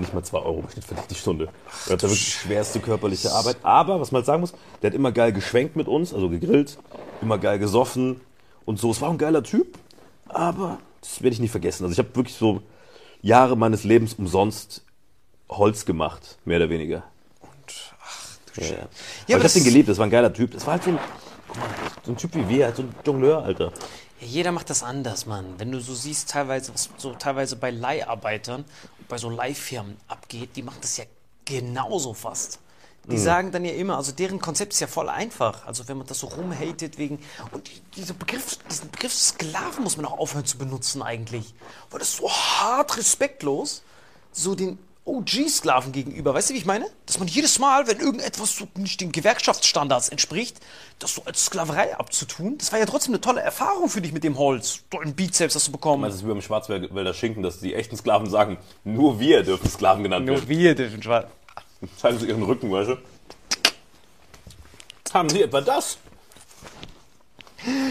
nicht mal 2 Euro im Schnitt verdient die Stunde. Er hat da wirklich schwerste körperliche Arbeit. Aber, was man halt sagen muss, der hat immer geil geschwenkt mit uns, also gegrillt, immer geil gesoffen und so. Es war ein geiler Typ, aber das werde ich nie vergessen. Also ich habe wirklich so Jahre meines Lebens umsonst Holz gemacht, mehr oder weniger. Ja, ja. Ja, aber aber ich habe das- den geliebt, das war ein geiler Typ. Das war halt so ein, guck mal, so ein Typ wie wir, halt so ein Jongleur, Alter. Ja, jeder macht das anders, Mann. Wenn du so siehst, teilweise, was so teilweise bei Leiharbeitern und bei so Leihfirmen abgeht, die machen das ja genauso fast. Die sagen dann ja immer, also deren Konzept ist ja voll einfach. Also wenn man das so rumhatet wegen. Und die- dieser Begriff, diesen Begriff Sklaven muss man auch aufhören zu benutzen eigentlich. Weil das ist so hart respektlos, so den OG-Sklaven gegenüber. Weißt du, wie ich meine? Dass man jedes Mal, wenn irgendetwas so nicht den Gewerkschaftsstandards entspricht, das so als Sklaverei abzutun, das war ja trotzdem eine tolle Erfahrung für dich mit dem Holz. Tollen Bizeps hast du bekommen. Das ist wie beim Schwarzwälder Schinken, dass die echten Sklaven sagen, nur wir dürfen Sklaven genannt werden. wir dürfen schwarz. Zeigen sie ihren Rücken, weißt du? Haben Sie etwa das?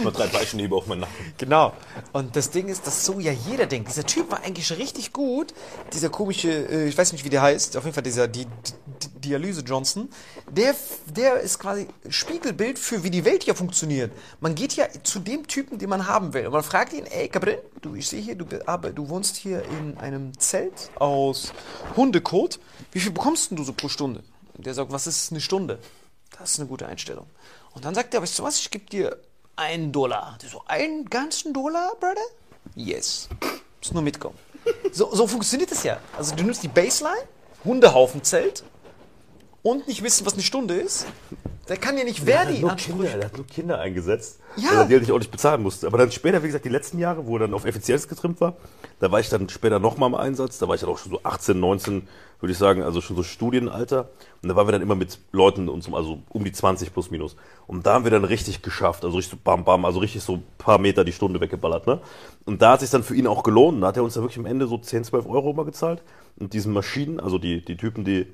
Nur drei Peitschenhiebe auf meinen Nacken. Genau. Und das Ding ist, dass so ja jeder denkt. Dieser Typ war eigentlich richtig gut. Dieser komische, äh, ich weiß nicht, wie der heißt, auf jeden Fall dieser Di Di Dialyse Johnson. Der, der ist quasi Spiegelbild für, wie die Welt hier funktioniert. Man geht ja zu dem Typen, den man haben will. Und man fragt ihn, ey, Gabriel, du, ich sehe hier, du, be- aber du wohnst hier in einem Zelt aus Hundekot. Wie viel bekommst denn du so pro Stunde? Und der sagt, was ist eine Stunde? Das ist eine gute Einstellung. Und dann sagt er, weißt du was, ich gebe dir einen Dollar. So, einen ganzen Dollar, Brother? Yes. Muss nur mitkommen. So, so funktioniert das ja. Also du nimmst die Baseline, Hundehaufenzelt und nicht wissen, was eine Stunde ist. Der kann ja nicht Verdi Ansprüche. Kinder, der hat nur Kinder eingesetzt, Ja. weil er die halt nicht ordentlich bezahlen musste. Aber dann später, wie gesagt, die letzten Jahre, wo er dann auf Effizienz getrimmt war, da war ich dann später nochmal im Einsatz. Da war ich dann auch schon so 18, 19, würde ich sagen, also schon so Studienalter. Und da waren wir dann immer mit Leuten, uns um, also um die 20 plus minus. Und da haben wir dann richtig geschafft, also richtig so bam bam, also richtig so ein paar Meter die Stunde weggeballert. Ne? Und da hat sich dann für ihn auch gelohnt. Da hat er uns dann wirklich am Ende so 10, 12 Euro immer gezahlt. Und diesen Maschinen, also die, die Typen, die,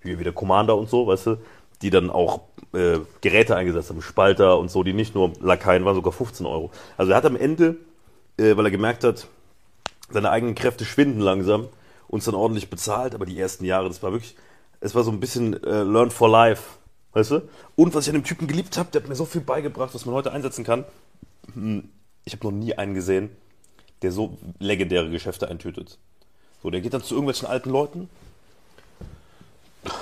wie, wie der Commander und so, weißt du, die dann auch äh, Geräte eingesetzt haben, Spalter und so, die nicht nur Lakaien waren, sogar 15 Euro. Also er hat am Ende, äh, weil er gemerkt hat, seine eigenen Kräfte schwinden langsam, uns dann ordentlich bezahlt, aber die ersten Jahre, das war wirklich, es war so ein bisschen äh, Learn for Life, weißt du? Und was ich an dem Typen geliebt habe, der hat mir so viel beigebracht, was man heute einsetzen kann. Hm, Ich habe noch nie einen gesehen, der so legendäre Geschäfte eintütet. So, der geht dann zu irgendwelchen alten Leuten,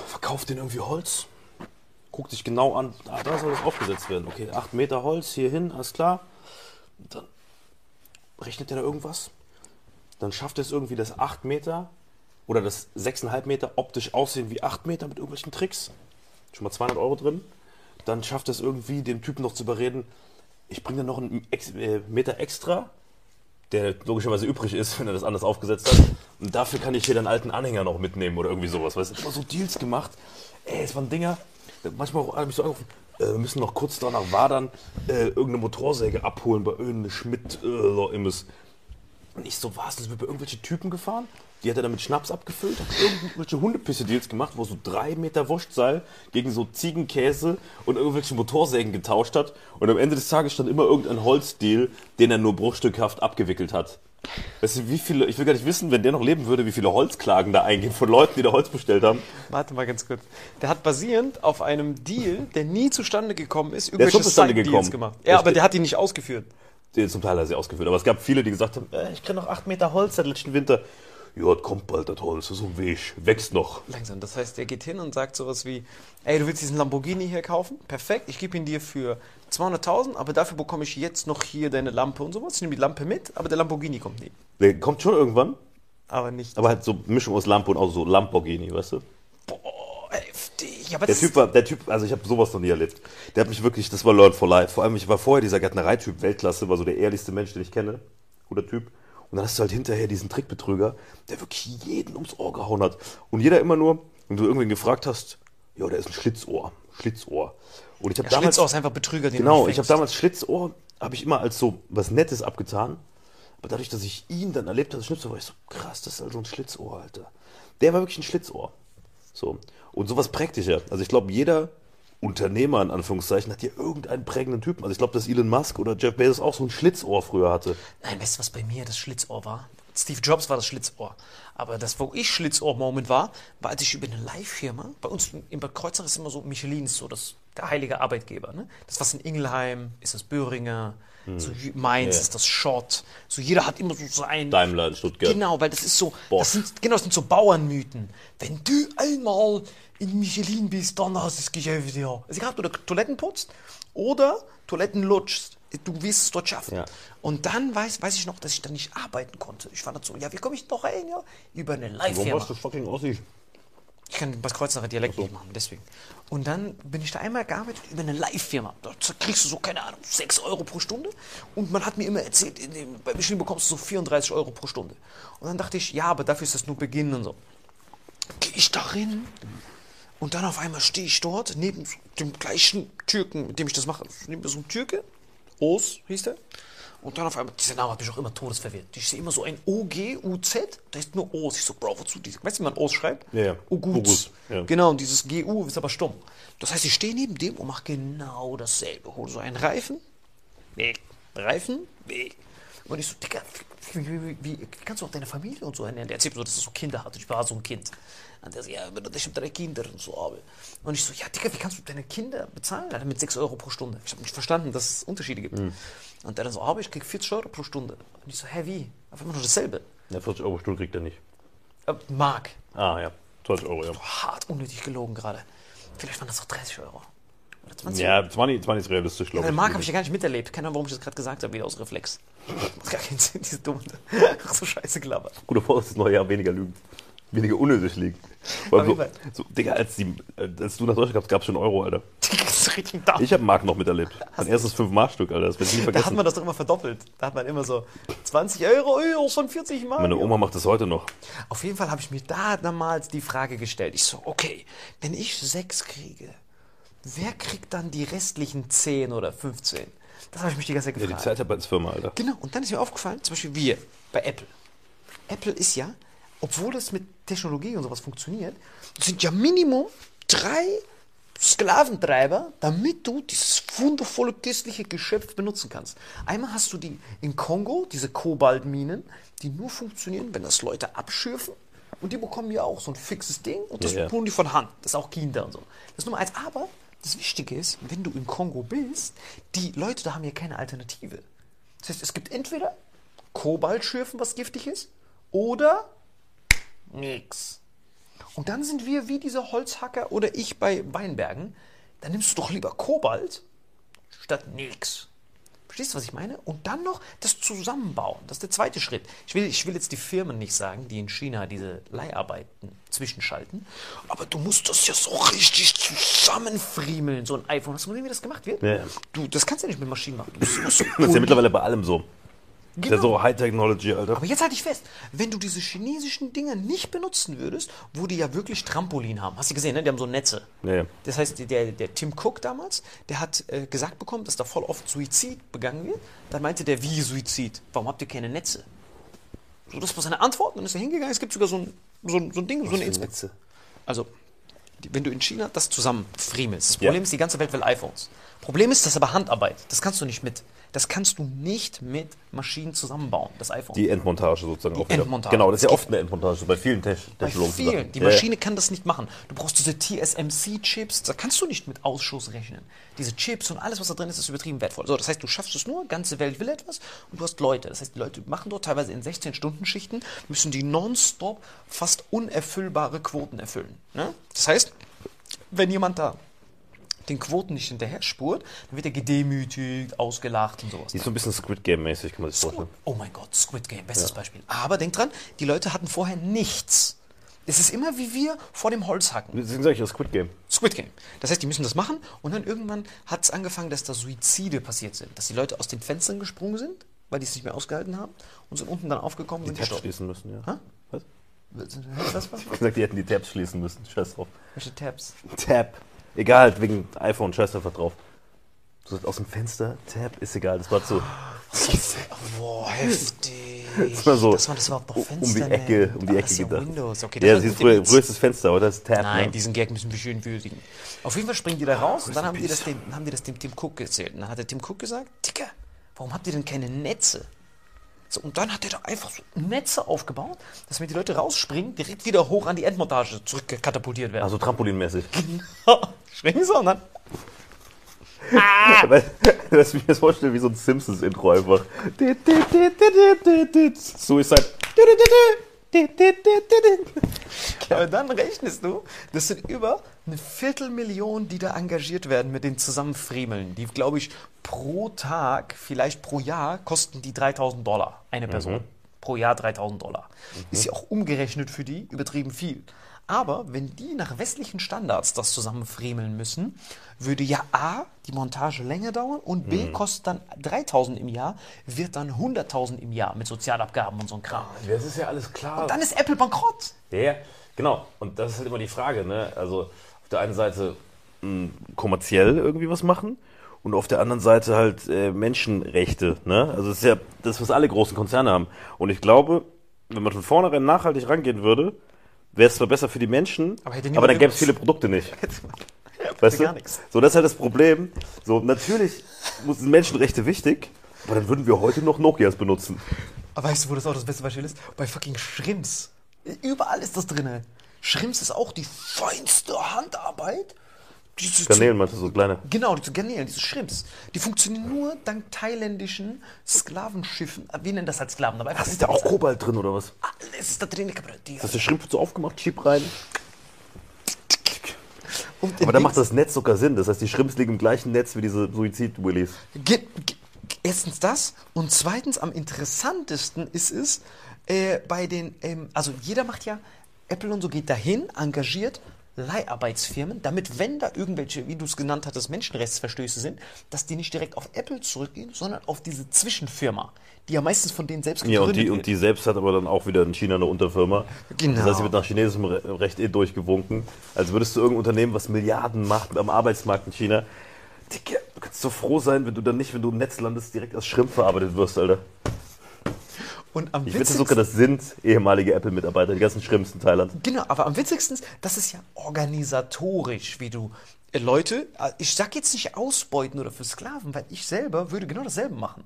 verkauft denen irgendwie Holz, guckt sich genau an, ah, da soll das aufgesetzt werden. Okay, 8 Meter Holz hier hin, alles klar. Dann rechnet er da irgendwas. Dann schafft er es irgendwie, dass 8 Meter oder das 6,5 Meter optisch aussehen wie 8 Meter mit irgendwelchen Tricks. Schon mal 200 Euro drin. Dann schafft er es irgendwie, den Typen noch zu überreden, ich bringe dann noch einen Ex äh, Meter extra, der logischerweise übrig ist, *laughs* wenn er das anders aufgesetzt hat. Und dafür kann ich hier den alten Anhänger noch mitnehmen oder irgendwie sowas. Weißt du, immer so Deals gemacht. Ey, es waren Dinger. Manchmal auch mich so angerufen, äh, wir müssen noch kurz da nach Wadern äh, irgendeine Motorsäge abholen bei irgendeinem Schmidt äh, Immes. Und ich so, was? Das wird bei irgendwelche Typen gefahren? Die hat er dann mit Schnaps abgefüllt, hat irgendwelche Hundepisse-Deals gemacht, wo so drei Meter Wurstseil gegen so Ziegenkäse und irgendwelche Motorsägen getauscht hat. Und am Ende des Tages stand immer irgendein Holzdeal, den er nur bruchstückhaft abgewickelt hat. Weißt du, wie viele, ich will gar nicht wissen, wenn der noch leben würde, wie viele Holzklagen da eingehen von Leuten, die da Holz bestellt haben. Warte mal ganz kurz. Der hat basierend auf einem Deal, der nie zustande gekommen ist, ist irgendwelche schon zustande Side-Deals gekommen. gemacht. Der Ja, aber steht- der hat ihn nicht ausgeführt. Zum Teil hat er sie ausgeführt. Aber es gab viele, die gesagt haben, äh, ich krieg noch acht Meter Holz seit letzten Winter. Ja, das kommt bald, das Holz, das ist so ein Weg, wächst noch. Langsam. Das heißt, der geht hin und sagt sowas wie, ey, du willst diesen Lamborghini hier kaufen? Perfekt, ich gebe ihn dir für 200.000, aber dafür bekomme ich jetzt noch hier deine Lampe und sowas. Ich nehme die Lampe mit, aber der Lamborghini kommt nie. Der kommt schon irgendwann, Aber nicht. aber halt so Mischung aus Lampe und auch so Lamborghini, weißt du? Boah, heftig. Aber Der Typ war, der Typ, also ich habe sowas noch nie erlebt. Der hat mich wirklich, das war Learn for Life. Vor allem, ich war vorher dieser Gärtnereityp, Weltklasse, war so der ehrlichste Mensch, den ich kenne. Guter Typ. Und dann hast du halt hinterher diesen Trickbetrüger, der wirklich jeden ums Ohr gehauen hat. Und jeder immer nur, wenn du irgendwen gefragt hast, ja, der ist ein Schlitzohr. Schlitzohr. Und ich habe ja, damals. Schlitzohr ist einfach Betrüger, den Genau, ich habe damals Schlitzohr, habe ich immer als so was Nettes abgetan. Aber dadurch, dass ich ihn dann erlebt habe, Schnipsel, war ich so, krass, das ist also ein Schlitzohr, Alter. Der war wirklich ein Schlitzohr. So. Und sowas prägt dich ja. Also ich glaube, jeder Unternehmer, in Anführungszeichen, hat hier irgendeinen prägenden Typen. Also ich glaube, dass Elon Musk oder Jeff Bezos auch so ein Schlitzohr früher hatte. Nein, weißt du, was bei mir das Schlitzohr war? Steve Jobs war das Schlitzohr. Aber das, wo ich Schlitzohr-Moment war, war, als ich über eine Live-Firma, bei uns in Bad Kreuznach ist immer so, Michelin ist so das, der heilige Arbeitgeber. Ne? Das, was in Ingelheim ist das Böhringer, so Mainz Ja. ist das Schott. So jeder hat immer so sein. Daimler in Stuttgart. Genau, weil das ist so, Bosch. das sind, genau, das sind so Bauernmythen. Wenn du einmal in Michelin bist, dann hast du das Geschäft, ja. Also egal, ob du da Toiletten putzt oder Toiletten lutschst, du wirst es dort schaffen. Ja. Und dann weiß, weiß ich noch, dass ich dann nicht arbeiten konnte. Ich war dann so, ja, wie komme ich noch rein, ja? Über eine Warum Live-Firma. warst du fucking Ossi? Ich kann Bad Kreuznacher Dialekt nicht machen, deswegen. Und dann bin ich da einmal gearbeitet über eine Live-Firma. Da kriegst du so, keine Ahnung, 6 Euro pro Stunde. Und man hat mir immer erzählt, in dem, bei Michelin bekommst du so 34 Euro pro Stunde. Und dann dachte ich, ja, aber dafür ist das nur Beginn und so. Gehe ich da rein und dann auf einmal stehe ich dort neben dem gleichen Türken, mit dem ich das mache. Neben so einem Türke, Os hieß der. Und dann auf einmal, dieser Name hat mich auch immer todesverwirrt. Ich sehe immer so ein O-G-U-Z, da ist nur Os. Ich so, Bro, wozu? die- Weißt du, wie man Os schreibt? Ja, ja. Oguts, ja. Genau, und dieses GU ist aber stumm. Das heißt, ich stehe neben dem und mache genau dasselbe. Hole so einen Reifen, weg. Reifen, weg. Und ich so, Digga, wie, wie, wie, kannst du auch deine Familie und so ernähren? Der erzählt mir so, dass er so Kinder hat. Ich war so ein Kind. Und der so, ja, ich hab drei Kinder und so habe. Und ich so, ja, Digga, wie kannst du deine Kinder bezahlen? Alter, mit 6 Euro pro Stunde. Ich habe nicht verstanden, dass es Unterschiede gibt. Und der dann so, aber ich krieg 40 Euro pro Stunde. Und ich so, hä, wie? Auf einmal nur dasselbe. Ja, 40 Euro Stunde kriegt er nicht. Äh, Mark. Ah, ja. 20 Euro, ja. Hart unnötig gelogen gerade. Vielleicht waren das doch 30 Euro. Oder 20 Ja, 20, 20 ist realistisch, glaube Weil ich. Mark habe ich ja gar nicht miterlebt. Keine Ahnung, warum ich das gerade gesagt habe, wieder aus Reflex. Macht gar keinen Sinn, diese dumme. Ach, so scheiße gelabert. Guter Voraus, das neue Jahr weniger lügen. Weniger unnötig liegen. Weil so, so, Digga, als, die, äh, als du nach Deutschland kamst, gab es schon Euro, Alter. *laughs* Das ist richtig da. Ich habe Mark noch miterlebt. Mein erstes 5-Mark-Stück, Alter. Das ich nie Da hat vergessen. man das doch immer verdoppelt. Da hat man immer so 20 Euro, oh, schon 40 Mal. Meine Oma macht das heute noch. Auf jeden Fall habe ich mir da damals die Frage gestellt. Ich so, okay, wenn ich sechs kriege, wer kriegt dann die restlichen 10 oder 15? Das habe ich mich die ganze Zeit Ja, die gefragt. Zeitarbeitsfirma, Alter. Genau, und dann ist mir aufgefallen, zum Beispiel wir bei Apple. Apple ist ja, obwohl es mit Technologie und sowas funktioniert, sind ja Minimum drei Sklaventreiber, damit du dieses wundervolle, köstliche Geschöpf benutzen kannst. Einmal hast du die in Kongo, diese Kobaltminen, die nur funktionieren, wenn das Leute abschürfen. Und die bekommen ja auch so ein fixes Ding und das Ja, ja. tun die von Hand. Das ist auch Kinder und so. Das ist Nummer eins. Aber das Wichtige ist, wenn du in Kongo bist, die Leute da haben ja keine Alternative. Das heißt, es gibt entweder Kobaltschürfen, was giftig ist, oder nix. Und dann sind wir wie dieser Holzhacker oder ich bei Weinbergen. Dann nimmst du doch lieber Kobalt statt nix. Verstehst du, was ich meine? Und dann noch das Zusammenbauen. Das ist der zweite Schritt. Ich will, ich will jetzt die Firmen nicht sagen, die in China diese Leiharbeiten zwischenschalten. Aber du musst das ja so richtig zusammenfriemeln, so ein iPhone. Hast du gesehen, wie das gemacht wird? Ja. Du, das kannst du ja nicht mit Maschinen machen. Du *laughs* Das ist ja mittlerweile bei allem so. Das ist ja Genau. so High Technology, Alter. Aber jetzt halte ich fest, wenn du diese chinesischen Dinger nicht benutzen würdest, wo die ja wirklich Trampolin haben. Hast du gesehen, ne? Die haben so Netze. Ja, ja. Das heißt, der, der Tim Cook damals, der hat äh, gesagt bekommen, dass da voll oft Suizid begangen wird. Dann meinte der, wie Suizid? Warum habt ihr keine Netze? So, das war seine Antwort. Dann ist er hingegangen. Es gibt sogar so ein, so ein, so ein Ding, so eine Inspektion. Also, wenn du in China das zusammenfriemelst, das Ja. Problem ist, die ganze Welt will iPhones. Problem ist, das ist aber Handarbeit. Das kannst du nicht mit, das kannst du nicht mit Maschinen zusammenbauen, das iPhone. Die Endmontage sozusagen auch wieder. Endmontage. Genau, das ist ja oft eine Endmontage, bei vielen Tech Bei technologischen vielen. Sachen. Die Ja, ja. Maschine kann das nicht machen. Du brauchst diese TSMC-Chips, da kannst du nicht mit Ausschuss rechnen. Diese Chips und alles, was da drin ist, ist übertrieben wertvoll. So, das heißt, du schaffst es nur, ganze Welt will etwas und du hast Leute. Das heißt, die Leute machen dort teilweise in 16-Stunden-Schichten, müssen die nonstop fast unerfüllbare Quoten erfüllen. Ne? Das heißt, wenn jemand da den Quoten nicht hinterher spurt, dann wird er gedemütigt, ausgelacht und sowas. Die ist so ein bisschen Squid Game-mäßig, kann man sich vorstellen. Oh mein Gott, Squid Game, bestes Beispiel. Aber denk dran, die Leute hatten vorher nichts. Es ist immer wie wir vor dem Holzhacken. Deswegen sage ich ja Squid Game. Squid Game. Das heißt, die müssen das machen und dann irgendwann hat es angefangen, dass da Suizide passiert sind. Dass die Leute aus den Fenstern gesprungen sind, weil die es nicht mehr ausgehalten haben und sind unten dann aufgekommen und Die Tabs gestorben. schließen müssen, ja. Hä? Was? War? Ich hab gesagt, die hätten die Tabs schließen müssen. Scheiß drauf. Welche Tabs? Tab. Egal, wegen iPhone, scheiß einfach drauf. Du sagst aus dem Fenster, Tab, ist egal. Das war zu. Boah, heftig. Das war so dass man das überhaupt noch um Fenster die Ecke, nennt. um die Ah, Ecke das ist ja gedacht. Windows. Okay, ja, das das war ist früher, früher ist das Fenster, oder? Das ist Tab, Nein, ne? diesen Gag müssen wir schön würdigen. Auf jeden Fall springen die da raus und dann haben die, das dem, haben die das dem Tim Cook erzählt. Und dann hat der Tim Cook gesagt, Dicker, warum habt ihr denn keine Netze? So, und dann hat er da einfach so Netze aufgebaut, dass wenn die Leute rausspringen, direkt wieder hoch an die Endmontage zurückkatapultiert werden. Also trampolinmäßig. *laughs* springen sie und dann Weil, *laughs* dass ich mir das vorstelle, wie so ein Simpsons-Intro einfach. Suicide. Aber dann rechnest du, das sind über eine Viertelmillion, die da engagiert werden mit den Zusammenfriemeln. Die, glaube ich, pro Tag, vielleicht pro Jahr, kosten die 3000 Dollar. Eine Person. Pro Jahr 3000 Dollar. Ist ja auch umgerechnet für die übertrieben viel. Aber wenn die nach westlichen Standards das zusammenfriemeln müssen, würde ja A, die Montage länger dauern und B, kostet dann 3000 im Jahr, wird dann 100.000 im Jahr mit Sozialabgaben und so ein Kram. Das ist ja alles klar. Dann ist Apple bankrott. Ja, genau. Und das ist halt immer die Frage, ne? Also auf der einen Seite mh, kommerziell irgendwie was machen und auf der anderen Seite halt äh, Menschenrechte, ne? Also das ist ja das, was alle großen Konzerne haben. Und ich glaube, wenn man von vornherein nachhaltig rangehen würde, wäre es zwar besser für die Menschen, Aber aber, dann gäbe es viele Produkte nicht. *laughs* Weißt du? So, das ist halt das Problem. So, natürlich sind Menschenrechte wichtig, aber dann würden wir heute noch Nokias benutzen. Aber weißt du, wo das auch das beste Beispiel ist? Bei fucking Shrimps. Überall ist das drinne. Shrimps ist auch die feinste Handarbeit. Diese Garnelen meinst du, so kleine. Genau, diese Garnelen, diese Shrimps. Die funktionieren nur dank thailändischen Sklavenschiffen. Wir nennen das halt Sklaven. Aber einfach Ist da auch Kobalt drin oder was? Alles ist da drin. Die, Hast du Schrimp so aufgemacht, Chip rein? Aber dann macht das Netz sogar Sinn. Das heißt, die Shrimps liegen im gleichen Netz wie diese Suizid-Willies. Erstens das und zweitens am interessantesten ist es äh, bei den, ähm, also jeder macht ja, Apple und so geht dahin, engagiert Leiharbeitsfirmen, damit wenn da irgendwelche, wie du es genannt hattest, Menschenrechtsverstöße sind, dass die nicht direkt auf Apple zurückgehen, sondern auf diese Zwischenfirma, die ja meistens von denen selbst Ja, gegründet und die, wird. und die selbst hat aber dann auch wieder in China eine Unterfirma. Genau. Das heißt, sie wird nach chinesischem Re- Recht eh durchgewunken. Also würdest du irgendein Unternehmen, was Milliarden macht am Arbeitsmarkt in China, Digga, du kannst so froh sein, wenn du dann nicht, wenn du im Netz landest, direkt als Schrimp verarbeitet wirst, Alter. Und am Ich witzigsten- sogar, das sind ehemalige Apple-Mitarbeiter, die ganzen Shrimps in Thailand. Genau, aber am witzigsten, das ist ja organisatorisch, wie du äh, Leute, äh, ich sag jetzt nicht ausbeuten oder für Sklaven, weil ich selber würde genau dasselbe machen.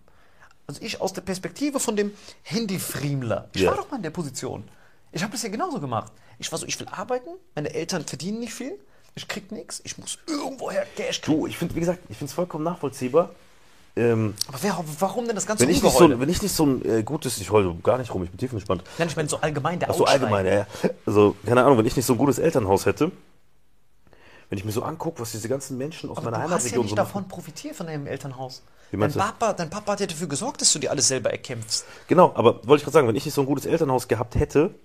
Also ich aus der Perspektive von dem Handyfriemler. Ich Ja. war doch mal in der Position. Ich habe das ja genauso gemacht. Ich war so, ich will arbeiten, meine Eltern verdienen nicht viel, ich krieg nichts, ich muss irgendwoher Cash kriegen. Du, ich finde, wie gesagt, ich finde es vollkommen nachvollziehbar. Ähm, Aber wer, warum denn das ganze wenn, ich nicht so, wenn ich nicht so ein äh, gutes, ich heule gar nicht rum, ich bin tiefenentspannt. Nein, ich meine so allgemein der Ach so, allgemein, ja, ja. Also, keine Ahnung, wenn ich nicht so ein gutes Elternhaus hätte, wenn ich mir so angucke, was diese ganzen Menschen aus Aber meiner du hast ja Heimatregion nicht davon machen. profitiert von deinem Elternhaus. Wie Dein? Papa, dein Papa hat ja dafür gesorgt, dass du dir alles selber erkämpfst. Genau, aber wollte ich gerade sagen, wenn ich nicht so ein gutes Elternhaus gehabt hätte,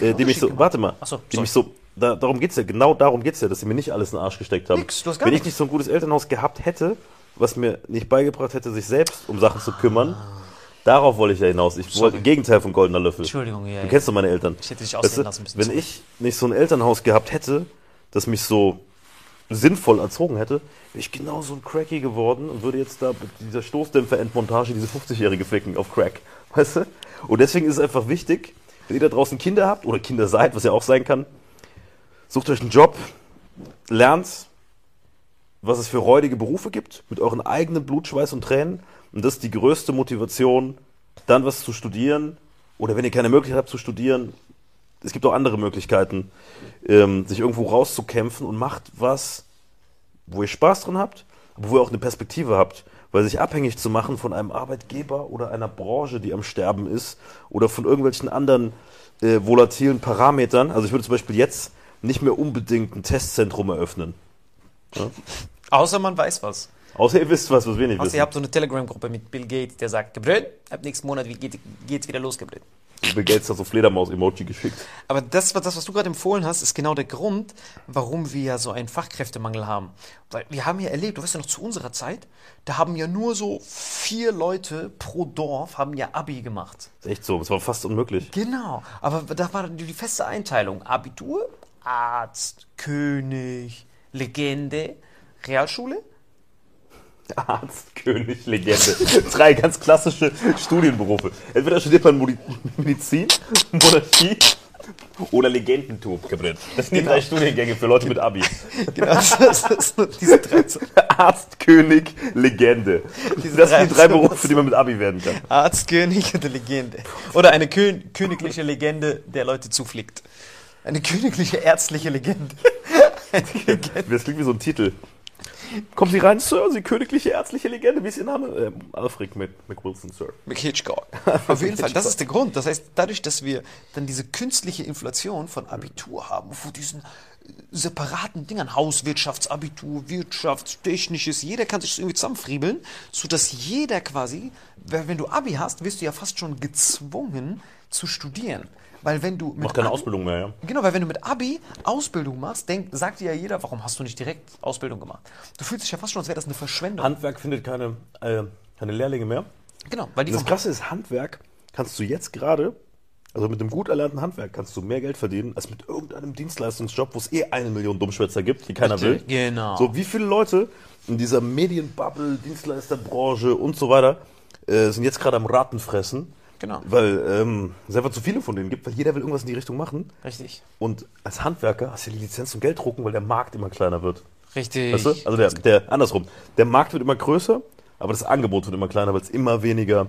äh, die mich so, Unterschied warte mal, Ach so, die sorry. mich so, da, darum geht's ja, genau darum geht's ja, dass sie mir nicht alles in den Arsch gesteckt haben. Nix, du hast gar wenn ich nicht so ein gutes Elternhaus gehabt hätte, was mir nicht beigebracht hätte, sich selbst um Sachen zu kümmern, darauf wollte ich ja hinaus. Ich wollte Gegenteil von goldener Löffel. Entschuldigung, ja, Du kennst doch meine Eltern. Ich hätte dich Weißt aussehen du, lassen müssen. Wenn ich nicht so ein Elternhaus gehabt hätte, das mich so sinnvoll erzogen hätte, wäre ich genau so ein Cracky geworden und würde jetzt da mit dieser Stoßdämpfer-Endmontage diese 50-Jährige ficken auf Crack. Weißt du? Und deswegen ist es einfach wichtig, wenn ihr da draußen Kinder habt oder Kinder seid, was ja auch sein kann, sucht euch einen Job, lernt, was es für räudige Berufe gibt, mit euren eigenen Blut, Schweiß und Tränen. Und das ist die größte Motivation, dann was zu studieren. Oder wenn ihr keine Möglichkeit habt zu studieren, es gibt auch andere Möglichkeiten, ähm, sich irgendwo rauszukämpfen und macht was, wo ihr Spaß dran habt, aber wo ihr auch eine Perspektive habt. Weil sich abhängig zu machen von einem Arbeitgeber oder einer Branche, die am Sterben ist, oder von irgendwelchen anderen äh, volatilen Parametern. Also ich würde zum Beispiel jetzt nicht mehr unbedingt ein Testzentrum eröffnen. Außer man weiß was. Außer ihr wisst was, was wir nicht Außer wissen. ihr habt so eine Telegram-Gruppe mit Bill Gates, der sagt, Gabriel, ab nächsten Monat geht, geht's wieder los, Gabriel. Bill Gates hat so Fledermaus-Emoji geschickt. Aber das, was- das, was du gerade empfohlen hast, ist genau der Grund, warum wir ja so einen Fachkräftemangel haben. Weil wir haben ja erlebt, du weißt ja noch zu unserer Zeit, da haben ja nur so vier Leute pro Dorf haben ja Abi gemacht. Ist echt so, es war fast unmöglich. Genau, aber da war die feste Einteilung. Abitur, Arzt, König, Legende, Realschule, Arzt, König, Legende. *laughs* Drei ganz klassische Studienberufe. Entweder studiert man Modi- Medizin, Monarchie oder Legendentum. Das sind die drei Studiengänge für Leute mit Abi. *laughs* Genau, das ist nur diese drei. *laughs* Arzt, König, Legende. Diese Das sind die drei. Berufe, die man mit Abi werden kann. Arzt, König und Legende. Oder eine Kö königliche Legende, der Leute zufliegt. Eine königliche ärztliche Legende. Eine Legende. Das klingt wie so ein Titel. Kommen Sie rein, Sir, Sie königliche ärztliche Legende. Wie ist Ihr Name? Ähm, Alfred Mc- McWilson, Sir. McHitchcock. *laughs* Auf jeden Fall, das ist der Grund. Das heißt, dadurch, dass wir dann diese künstliche Inflation von Abitur haben, von diesen äh, separaten Dingern, Hauswirtschaftsabitur, Wirtschaftstechnisches, jeder kann sich das irgendwie zusammenfriebeln, sodass jeder quasi, wenn du Abi hast, wirst du ja fast schon gezwungen zu studieren. Weil wenn du mit Macht keine Abi- Ausbildung mehr, ja. Genau, weil wenn du mit Abi Ausbildung machst, denk, sagt dir ja jeder, warum hast du nicht direkt Ausbildung gemacht? Du fühlst dich ja fast schon, als wäre das eine Verschwendung. Handwerk findet keine, äh, keine Lehrlinge mehr. genau, weil die Das vom Krasse ist, Handwerk kannst du jetzt gerade, also mit einem gut erlernten Handwerk kannst du mehr Geld verdienen, als mit irgendeinem Dienstleistungsjob, wo es eh eine Million Dummschwätzer gibt, die keiner will. Richtig, genau. So, wie viele Leute in dieser Medienbubble, Dienstleisterbranche und so weiter äh, sind jetzt gerade am Ratenfressen, Genau. weil ähm, es einfach zu viele von denen gibt, weil jeder will irgendwas in die Richtung machen. Richtig. Und als Handwerker hast du die Lizenz zum Geld drucken, weil der Markt immer kleiner wird. Richtig. Weißt du? Also der, der, andersrum. Der Markt wird immer größer, aber das Angebot wird immer kleiner, weil es immer weniger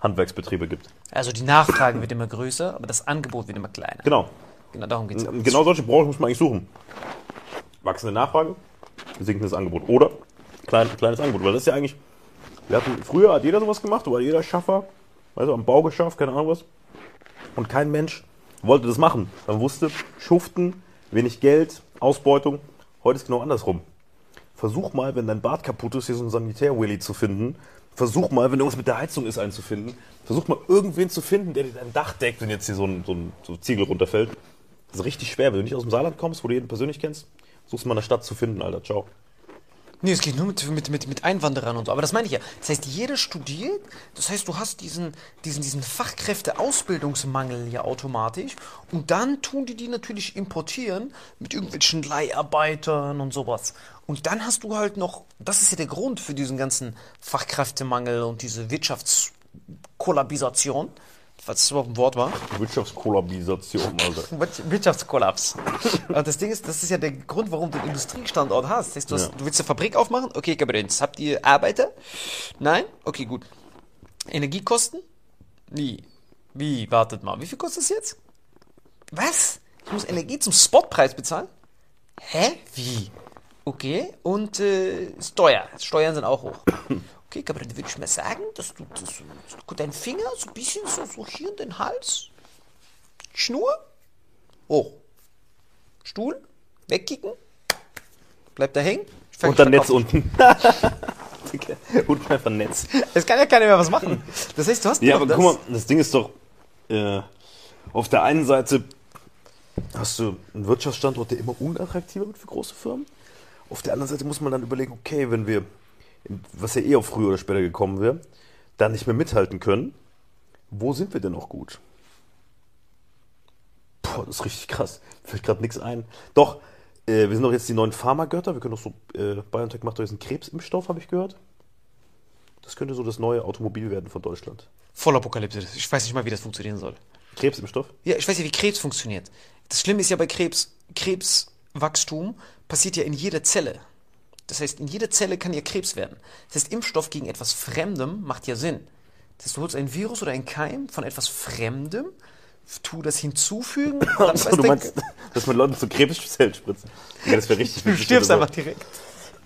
Handwerksbetriebe gibt. Also die Nachfrage wird immer größer, aber das Angebot wird immer kleiner. Genau. Genau darum geht es. Genau solche Branchen muss man eigentlich suchen. Wachsende Nachfrage, sinkendes Angebot. Oder klein, kleines Angebot. Weil das ist ja eigentlich. Wir hatten, früher hat jeder sowas gemacht, war jeder Schaffer, also am Bau geschafft, keine Ahnung was. Und kein Mensch wollte das machen. Man wusste, Schuften, wenig Geld, Ausbeutung. Heute ist genau andersrum. Versuch mal, wenn dein Bad kaputt ist, hier so einen Sanitär-Willy zu finden. Versuch mal, wenn irgendwas mit der Heizung ist, einen zu finden. Versuch mal, irgendwen zu finden, der dir dein Dach deckt, wenn jetzt hier so ein, so ein so Ziegel runterfällt. Das ist richtig schwer. Wenn du nicht aus dem Saarland kommst, wo du jeden persönlich kennst, suchst du mal eine Stadt zu finden, Alter. Ciao. Nee, es geht nur mit, mit, mit, mit Einwanderern und so. Aber das meine ich ja. Das heißt, jeder studiert. Das heißt, du hast diesen, diesen, diesen Fachkräfte-Ausbildungsmangel ja automatisch. Und dann tun die die natürlich importieren mit irgendwelchen Leiharbeitern und sowas. Und dann hast du halt noch, das ist ja der Grund für diesen ganzen Fachkräftemangel und diese Wirtschaftskollabisation, falls es überhaupt ein Wort war. Wirtschaftskollabisation, Alter. *laughs* Wir- Wirtschaftskollaps. Aber das Ding ist, das ist ja der Grund, warum du einen Industriestandort hast. Das heißt, du, hast, Ja. du willst eine Fabrik aufmachen? Okay, Gabriels, habt ihr Arbeiter? Nein? Okay, gut. Energiekosten? Wie? Wie? Wartet mal. Wie viel kostet es jetzt? Was? Ich muss Energie zum Spotpreis bezahlen? Hä? Wie? Okay. Und äh, Steuer. Steuern sind auch hoch. *coughs* Okay, Gabriel, würde ich mal sagen, dass du, dass du deinen Finger so ein bisschen so, so hier in den Hals Schnur, hoch. Stuhl, wegkicken, bleibt da hängen. Und dann Netz unten. *laughs* und einfach Netz. Es kann ja keiner mehr was machen. Das heißt, du hast Ja, aber das. guck mal, das Ding ist doch, äh, auf der einen Seite hast du einen Wirtschaftsstandort, der immer unattraktiver wird für große Firmen. Auf der anderen Seite muss man dann überlegen, okay, wenn wir, was ja eh auch früher oder später gekommen wäre, da nicht mehr mithalten können, wo sind wir denn noch gut? Boah, das ist richtig krass. Fällt gerade nichts ein. Doch, äh, wir sind doch jetzt die neuen Pharmagötter. Wir können doch so, äh, BioNTech macht doch jetzt einen Krebsimpfstoff, habe ich gehört. Das könnte so das neue Automobil werden von Deutschland. Vollapokalypse. Ich weiß nicht mal, wie das funktionieren soll. Krebsimpfstoff? Ja, ich weiß ja, wie Krebs funktioniert. Das Schlimme ist ja bei Krebs, Krebswachstum passiert ja in jeder Zelle. Das heißt, in jeder Zelle kann ja Krebs werden. Das heißt, Impfstoff gegen etwas Fremdem macht ja Sinn. Das heißt, du holst ein Virus oder ein Keim von etwas Fremdem, tu das hinzufügen und *laughs* dann Also, weißt du du, meinst, dass man Leuten zu Krebszellen spritzen? Ja, das wäre richtig du stirbst so. einfach direkt. *laughs*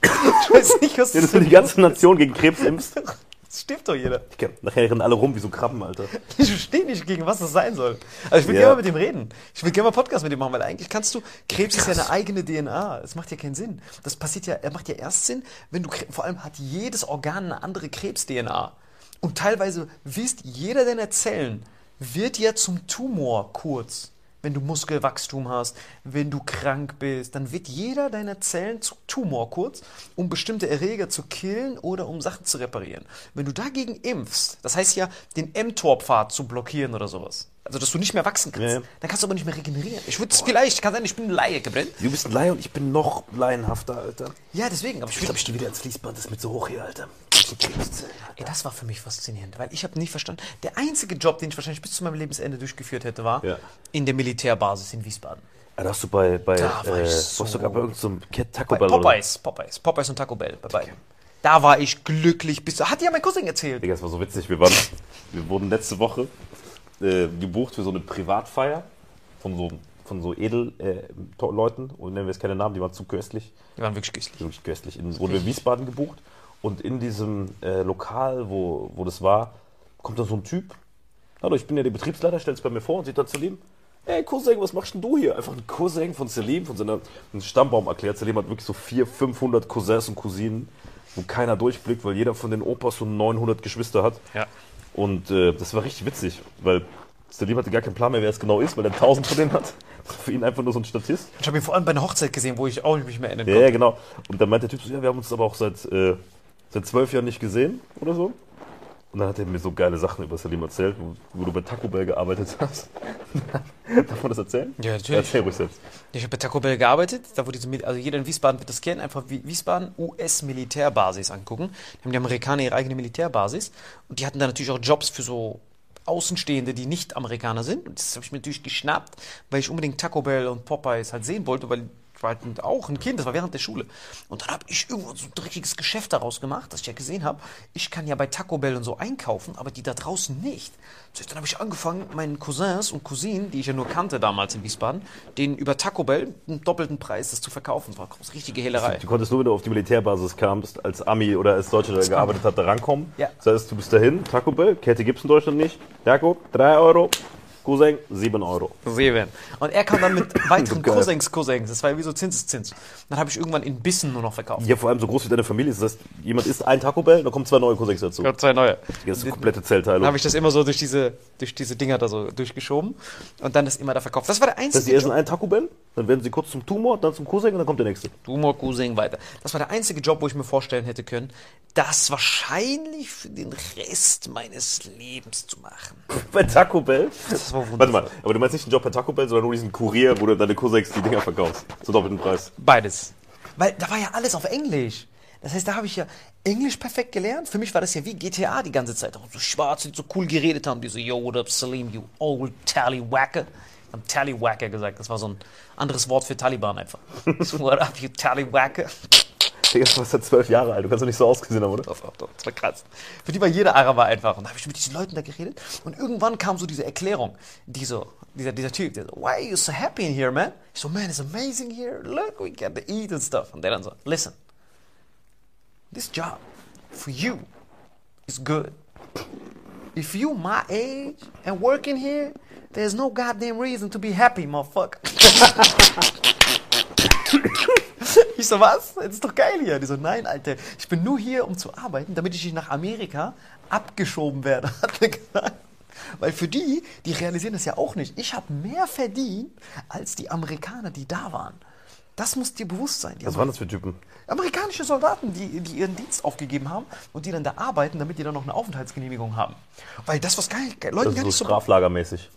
Ich weiß nicht, was Ja, das dass du die ganze Nation gegen Krebs impfst. *laughs* Das stirbt doch jeder. Digga, Nachher rennen alle rum wie so Krabben, Alter. *laughs* Ich verstehe nicht, gegen was das sein soll. Also ich will Ja. gerne mal mit ihm reden. Ich will gerne mal Podcast mit ihm machen, weil eigentlich kannst du, Krebs ist ja eine eigene DNA. Das macht ja keinen Sinn. Das passiert ja, er macht ja erst Sinn, wenn du, vor allem hat jedes Organ eine andere Krebs-DNA. Und teilweise wisst jeder deiner Zellen, wird ja zum Tumor kurz. Wenn du Muskelwachstum hast, wenn du krank bist, dann wird jeder deiner Zellen zu Tumor kurz, um bestimmte Erreger zu killen oder um Sachen zu reparieren. Wenn du dagegen impfst, das heißt ja, den mTOR-Pfad zu blockieren oder sowas, also dass du nicht mehr wachsen kannst, ja. dann kannst du aber nicht mehr regenerieren. Ich würde es vielleicht, kann sein, ich bin ein Laie gebrannt. Du bist ein Laie und ich bin noch laienhafter, Alter. Ja, deswegen, aber ich Ich glaube, ich gehe wieder ins Fließband, das ist mit so hoch hier, Alter. Ey, das war für mich faszinierend, weil ich habe nicht verstanden. Der einzige Job, den ich wahrscheinlich bis zu meinem Lebensende durchgeführt hätte, war Ja. in der Militärbasis in Wiesbaden. Ja, da hast du bei, bei Da war äh, ich warst so- du bei irgendeinem so Taco Bell Popeyes, Popeyes, Popeyes und Taco Bell, bei beiden. Da war ich glücklich bis. Hat ja mein Cousin erzählt. Digga, das war so witzig. Wir, waren, wir wurden letzte Woche äh, gebucht für so eine Privatfeier von so, von so Edelleuten. Äh, und nennen wir jetzt keine Namen, die waren zu köstlich. Die waren wirklich köstlich. Wirklich köstlich. In, wurden wir in Wiesbaden gebucht. Und in diesem äh, Lokal, wo, wo das war, kommt da so ein Typ. Hallo, ich bin ja der Betriebsleiter, stellt sich bei mir vor und sieht dann Selim. Ey, Cousin, was machst denn du hier? Einfach ein Cousin von Selim, von seiner einen Stammbaum erklärt. Selim hat wirklich so 400, 500 Cousins und Cousinen, wo keiner durchblickt, weil jeder von den Opas so 900 Geschwister hat. Ja. Und äh, das war richtig witzig, weil Selim hatte gar keinen Plan mehr, wer es genau ist, weil er 1000 von denen hat. *laughs* Für ihn einfach nur so ein Statist. Ich habe ihn vor allem bei einer Hochzeit gesehen, wo ich auch nicht mehr erinnern Ja, konnte. ja, genau. Und dann meinte der Typ so, ja, wir haben uns aber auch seit, äh, seit zwölf Jahren nicht gesehen oder so. Und dann hat er mir so geile Sachen über Salim erzählt, wo, wo du bei Taco Bell gearbeitet hast. *laughs* Darf man das erzählen? Ja, natürlich. Erzähl ruhig selbst. Ich habe bei Taco Bell gearbeitet, da wo diese, also jeder in Wiesbaden wird das kennen, einfach wie Wiesbaden US-Militärbasis angucken. Da haben die Amerikaner ihre eigene Militärbasis und die hatten da natürlich auch Jobs für so Außenstehende, die nicht Amerikaner sind. Und das habe ich mir natürlich geschnappt, weil ich unbedingt Taco Bell und Popeyes halt sehen wollte, weil war halt auch ein Kind, das war während der Schule. Und dann habe ich irgendwo so ein dreckiges Geschäft daraus gemacht, dass ich ja gesehen habe, ich kann ja bei Taco Bell und so einkaufen, aber die da draußen nicht. So, dann habe ich angefangen, meinen Cousins und Cousinen, die ich ja nur kannte damals in Wiesbaden, denen über Taco Bell einen doppelten Preis das zu verkaufen. Das war eine richtige Hehlerei. Du konntest nur, wenn du auf die Militärbasis kamst, als Ami oder als Deutscher, der gearbeitet hat, da rankommen. Ja. Das heißt, du bist dahin, Taco Bell, Kette gibt's in Deutschland nicht. Jakob, 3 Euro. Cousin, 7 Euro. Sehen. Und er kam dann mit *laughs* weiteren. Cousins, Cousins. Das war ja wie so Zinseszins. Dann habe ich irgendwann in Bissen nur noch verkauft. Ja, vor allem so groß wie deine Familie ist. Das heißt, jemand isst ein Taco Bell, dann kommen zwei neue Cousins dazu. Gott zwei neue. Das ist eine komplette Zellteilung. Dann habe ich das immer so durch diese, durch diese Dinger da so durchgeschoben und dann das immer da verkauft. Das war der einzige sie essen einen Taco Bell, dann werden sie kurz zum Tumor, dann zum Cousin und dann kommt der nächste. Tumor, Cousin, weiter. Das war der einzige Job, wo ich mir vorstellen hätte können, das wahrscheinlich für den Rest meines Lebens zu machen. *laughs* Bei Taco Bell? Das war Warte wunderbar. mal, aber du meinst nicht einen Job bei Taco Bell, sondern nur diesen Kurier, wo du deine Cousins die Dinger verkaufst. Zum doppelten Preis. Beides. Weil da war ja alles auf Englisch. Das heißt, da habe ich ja Englisch perfekt gelernt. Für mich war das ja wie GTA die ganze Zeit. Auch so Schwarze, die so cool geredet haben, die so, yo, what up, Salim, you old Tallywacker. Ich habe Tallywacker gesagt. Das war so ein anderes Wort für Taliban einfach. *laughs* So, what up, you Tallywacker. Digga, du warst ja zwölf Jahre alt, du kannst doch nicht so ausgesehen haben, oder? Doch, doch, doch, das war krass. Für die war jeder Araber einfach. Und da habe ich mit diesen Leuten da geredet. Und irgendwann kam so diese Erklärung. Die dieser, dieser Typ, der so, why are you so happy in here, man? Ich so, man, it's amazing here. Look, we get to eat and stuff. Und der dann so, listen, this job for you is good. If you my age and working here, there's no goddamn reason to be happy, motherfucker. *laughs* Ich so, was? Das ist doch geil hier. Die so, nein, Alter, ich bin nur hier, um zu arbeiten, damit ich nicht nach Amerika abgeschoben werde, *laughs* hat er gesagt. Weil für die, die realisieren das ja auch nicht. Ich habe mehr verdient als die Amerikaner, die da waren. Das muss dir bewusst sein. Die Was waren das für Typen? amerikanische Soldaten, die, die ihren Dienst aufgegeben haben und die dann da arbeiten, damit die dann noch eine Aufenthaltsgenehmigung haben. Weil das, was gar nicht, Leuten Das gar ist so nicht so... straflagermäßig.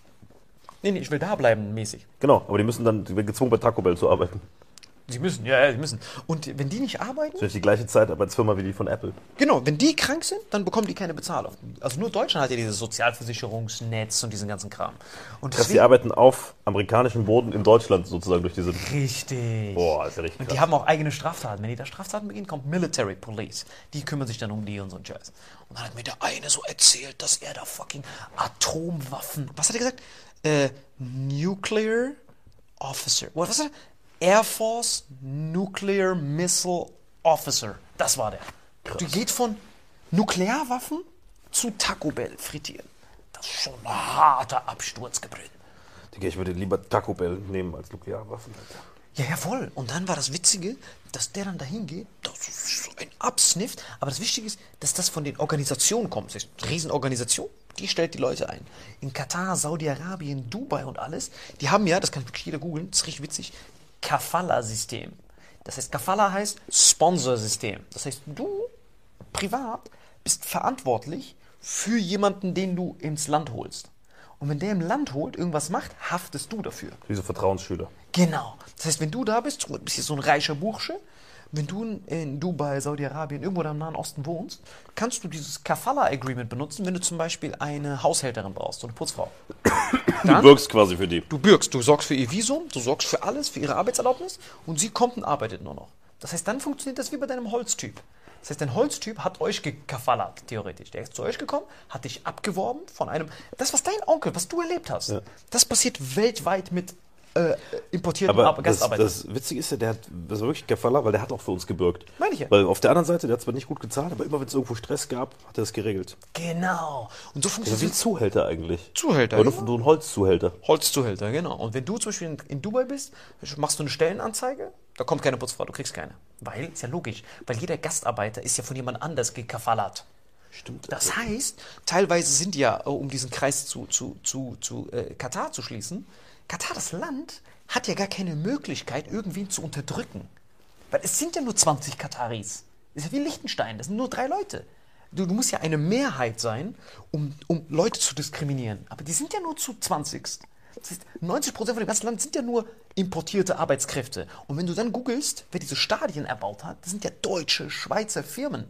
Nee, nee, ich will da bleiben, mäßig. Genau, aber die müssen dann, die werden gezwungen bei Taco Bell zu arbeiten. Sie müssen, ja, ja, sie müssen. Und wenn die nicht arbeiten, Das ist die gleiche Zeitarbeitsfirma wie die von Apple. Genau, wenn die krank sind, dann bekommen die keine Bezahlung. Also nur Deutschland hat ja dieses Sozialversicherungsnetz und diesen ganzen Kram. Und Das heißt, die deswegen, arbeiten auf amerikanischem Boden in Deutschland sozusagen durch diese. richtig. Boah, ist ja richtig Und krass. die haben auch eigene Straftaten. Wenn die da Straftaten begehen, kommt Military Police. Die kümmern sich dann um die und so einen Scheiß. Und dann hat mir der eine so erzählt, dass er da fucking Atomwaffen. Was hat er gesagt? Äh, Nuclear Officer. Was was hat er? Air Force Nuclear Missile Officer. Das war der. Die geht von Nuklearwaffen zu Taco Bell frittieren. Das ist schon ein harter Absturz gebrannt. Digga, ich würde lieber Taco Bell nehmen als Nuklearwaffen. Alter. Ja, jawohl. Und dann war das Witzige, dass der dann dahin geht, das ist so ein absnifft. Aber das Wichtige ist, dass das von den Organisationen kommt. Das ist eine Riesenorganisation. Die stellt die Leute ein. In Katar, Saudi-Arabien, Dubai und alles, die haben ja, das kann wirklich jeder googeln, das ist richtig witzig, Kafala-System. Das heißt, Kafala heißt Sponsorsystem. Das heißt, du privat bist verantwortlich für jemanden, den du ins Land holst. Und wenn der im Land holt, irgendwas macht, haftest du dafür. Diese Vertrauensschüler. Genau. Das heißt, wenn du da bist, du bist hier so ein reicher Bursche, wenn du in- Dubai, Saudi-Arabien, irgendwo da im Nahen Osten wohnst, kannst du dieses Kafala-Agreement benutzen, wenn du zum Beispiel eine Haushälterin brauchst, so eine Putzfrau. Du wirkst quasi für die. Du bürgst, du sorgst für ihr Visum, du sorgst für alles, für ihre Arbeitserlaubnis und sie kommt und arbeitet nur noch. Das heißt, dann funktioniert das wie bei deinem Holztyp. Das heißt, dein Holztyp hat euch gekafallert, theoretisch. Der ist zu euch gekommen, hat dich abgeworben von einem. Das, was dein Onkel, was du erlebt hast, das passiert weltweit mit äh, importierten Aber Ar- das, das Witzige ist ja, der hat, das war wirklich Kafala, weil der hat auch für uns gebürgt. Meine ich ja. Weil auf der anderen Seite, der hat zwar nicht gut gezahlt, aber immer wenn es irgendwo Stress gab, hat er das geregelt. genau. Und so Das ist wie ein funktioniert Zuhälter eigentlich. Zuhälter, Oder genau. du ein Holzzuhälter. Holzzuhälter, genau. Und wenn du zum Beispiel in, in Dubai bist, machst du eine Stellenanzeige, da kommt keine Putzfrau, du kriegst keine. Weil, ist ja logisch, weil jeder Gastarbeiter ist ja von jemand anders gekafallert. Stimmt. Das heißt, teilweise sind ja, äh, um diesen Kreis zu, zu, zu, zu äh, Katar zu schließen, Katar, das Land, hat ja gar keine Möglichkeit, irgendwen zu unterdrücken. Weil es sind ja nur 20 Kataris. Das ist ja wie Liechtenstein, das sind nur drei Leute. Du, du musst ja eine Mehrheit sein, um, um Leute zu diskriminieren. Aber die sind ja nur zu 20. Das heißt, 90 Prozent von dem ganzen Land sind ja nur importierte Arbeitskräfte. Und wenn du dann googelst, wer diese Stadien erbaut hat, das sind ja deutsche, Schweizer Firmen.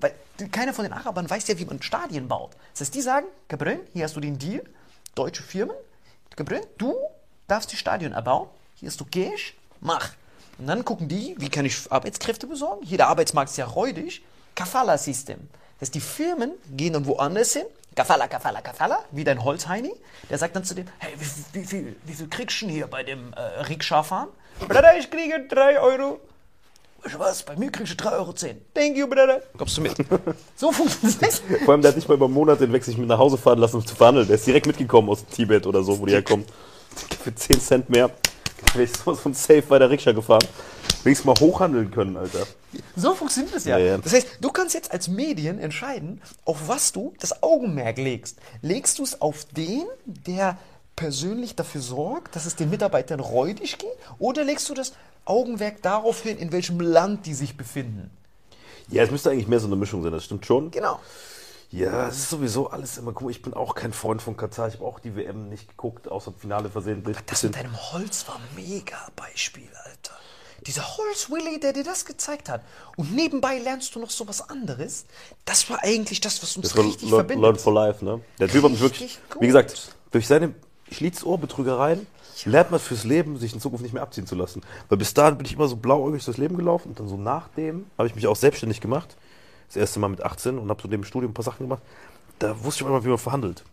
Weil keiner von den Arabern weiß ja, wie man Stadien baut. Das heißt, die sagen, Gabriel, hier hast du den Deal, deutsche Firmen, Gabriel, du darfst die Stadien erbauen, hier hast du Cash, mach. Und dann gucken die, wie kann ich Arbeitskräfte besorgen? Jeder Arbeitsmarkt ist ja räudig. Kafala-System. Das heißt, die Firmen gehen dann woanders hin. Kafala, Kafala, Kafala, wie dein Holzheini. Der sagt dann zu dem, hey, wie, wie, wie, wie viel kriegst du denn hier bei dem äh, Rikscha-Fahren? Bruder, ich kriege 3 Euro. Weißt du was, bei mir kriegst du 3,10 Euro. Thank you, Bruder. Kommst du mit? *laughs* So funktioniert das. *laughs* Vor allem, der hat nicht mal über einen Monat hinweg sich mit nach Hause fahren lassen, um zu verhandeln. Der ist direkt mitgekommen aus Tibet oder so, wo die herkommen. Für 10 Cent mehr wäre ich sowas von safe bei der Rikscha gefahren. Wenigstens mal hochhandeln können, Alter. So funktioniert das ja. Ja, ja. Das heißt, du kannst jetzt als Medien entscheiden, auf was du das Augenmerk legst. Legst du es auf den, der persönlich dafür sorgt, dass es den Mitarbeitern räudig geht? Oder legst du das Augenmerk darauf hin, in welchem Land die sich befinden? Ja, es müsste eigentlich mehr so eine Mischung sein, das stimmt schon. Genau. Ja, es ist sowieso alles immer, mal, ich bin auch kein Freund von Katar. Ich habe auch die WM nicht geguckt, außer im Finale versehentlich. Das mit deinem Holz war mega Beispiel, Alter. Dieser Holz-Willy, der dir das gezeigt hat. Und nebenbei lernst du noch so was anderes. Das war eigentlich das, was uns Das war richtig Learn, verbindet. Learn for Life, ne? Der Typ hat mich wirklich, gut. wie gesagt, durch seine Schlitzohrbetrügereien lernt man fürs Leben, sich in Zukunft nicht mehr abziehen zu lassen. Weil bis dahin bin ich immer so blauäugig durchs Leben gelaufen und dann so nach dem habe ich mich auch selbstständig gemacht. Das erste Mal mit 18 und habe so neben dem Studium ein paar Sachen gemacht. Da wusste ich immer, wie man verhandelt.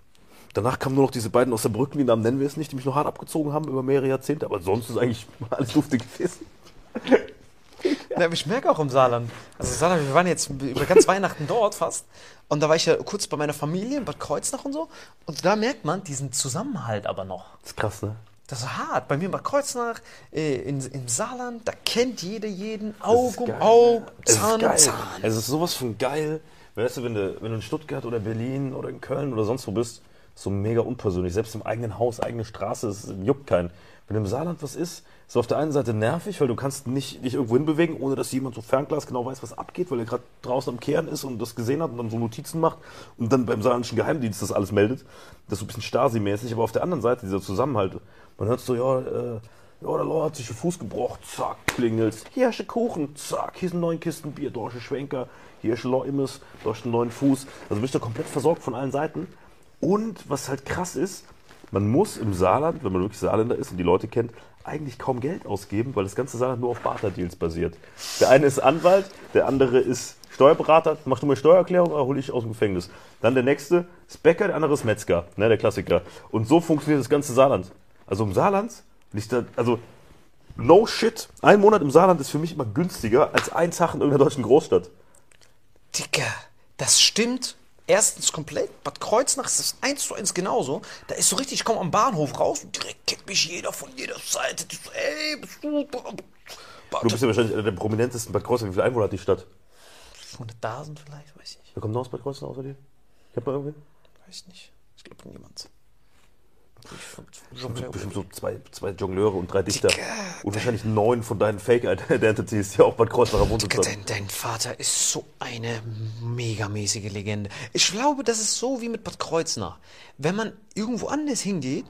Danach kamen nur noch diese beiden aus der Brücken, die Namen nennen wir es nicht, die mich noch hart abgezogen haben über mehrere Jahrzehnte. Aber sonst ist eigentlich alles duftig gewesen. *laughs* Ja, ich merke auch im Saarland. Also Saarland, wir waren jetzt über ganz Weihnachten dort fast. Und da war ich ja kurz bei meiner Familie in Bad Kreuznach und so. Und da merkt man diesen Zusammenhalt aber noch. Das ist krass, ne? Das ist hart. Bei mir in Bad Kreuznach, äh, in, im Saarland, da kennt jeder jeden Das Aug ist um geil. Aug, Es ist Zahn um. Zahn. Es ist sowas von geil. Weißt du, wenn du, wenn du in Stuttgart oder Berlin oder in Köln oder sonst wo bist, so mega unpersönlich. Selbst im eigenen Haus, eigene Straße, es juckt keinen. Wenn im Saarland was ist, ist auf der einen Seite nervig, weil du kannst nicht dich irgendwo hinbewegen, ohne dass jemand so Fernglas genau weiß, was abgeht, weil er gerade draußen am Kehren ist und das gesehen hat und dann so Notizen macht und dann beim saarländischen Geheimdienst das alles meldet. Das ist so ein bisschen Stasi-mäßig, aber auf der anderen Seite dieser Zusammenhalt. Man hört so, ja, äh, ja, der Lauer hat sich den Fuß gebrochen, zack, klingelt's. Hier hast du Kuchen, zack, hier sind neun Kisten Bier, da hast du Schwenker, hier ist ein Immes, da hast du einen neuen Fuß. Also bist du komplett versorgt von allen Seiten. Und was halt krass ist, man muss im Saarland, wenn man wirklich Saarländer ist und die Leute kennt, eigentlich kaum Geld ausgeben, weil das ganze Saarland nur auf Barterdeals basiert. Der eine ist Anwalt, der andere ist Steuerberater, machst du mir Steuererklärung hol ich aus dem Gefängnis. Dann der nächste ist Bäcker, der andere ist Metzger, ne, der Klassiker. Und so funktioniert das ganze Saarland. Also im Saarland liegt da, also no shit, ein Monat im Saarland ist für mich immer günstiger als ein Tag in irgendeiner deutschen Großstadt. Dicker, das stimmt. Erstens komplett. Bad Kreuznach ist das eins zu eins genauso. Da ist so richtig, ich komme am Bahnhof raus und direkt kennt mich jeder von jeder Seite. So, ey, bist du. Du bist ja wahrscheinlich einer der prominentesten Bad Kreuznach. Wie viele Einwohner hat die Stadt? 100.000 vielleicht, weiß ich nicht. Wer kommt noch aus Bad Kreuznach außer dir? Ich hab mal irgendwie? Weiß nicht. Ich glaube niemand. Bestimmt so zwei, zwei Jongleure und drei Dichter. Und wahrscheinlich neun von deinen Fake-Identities, die auch Bad Kreuznacher wohnt. Digga, Dein, dein Vater ist so eine megamäßige Legende. Ich glaube, das ist so wie mit Bad Kreuznach. Wenn man irgendwo anders hingeht,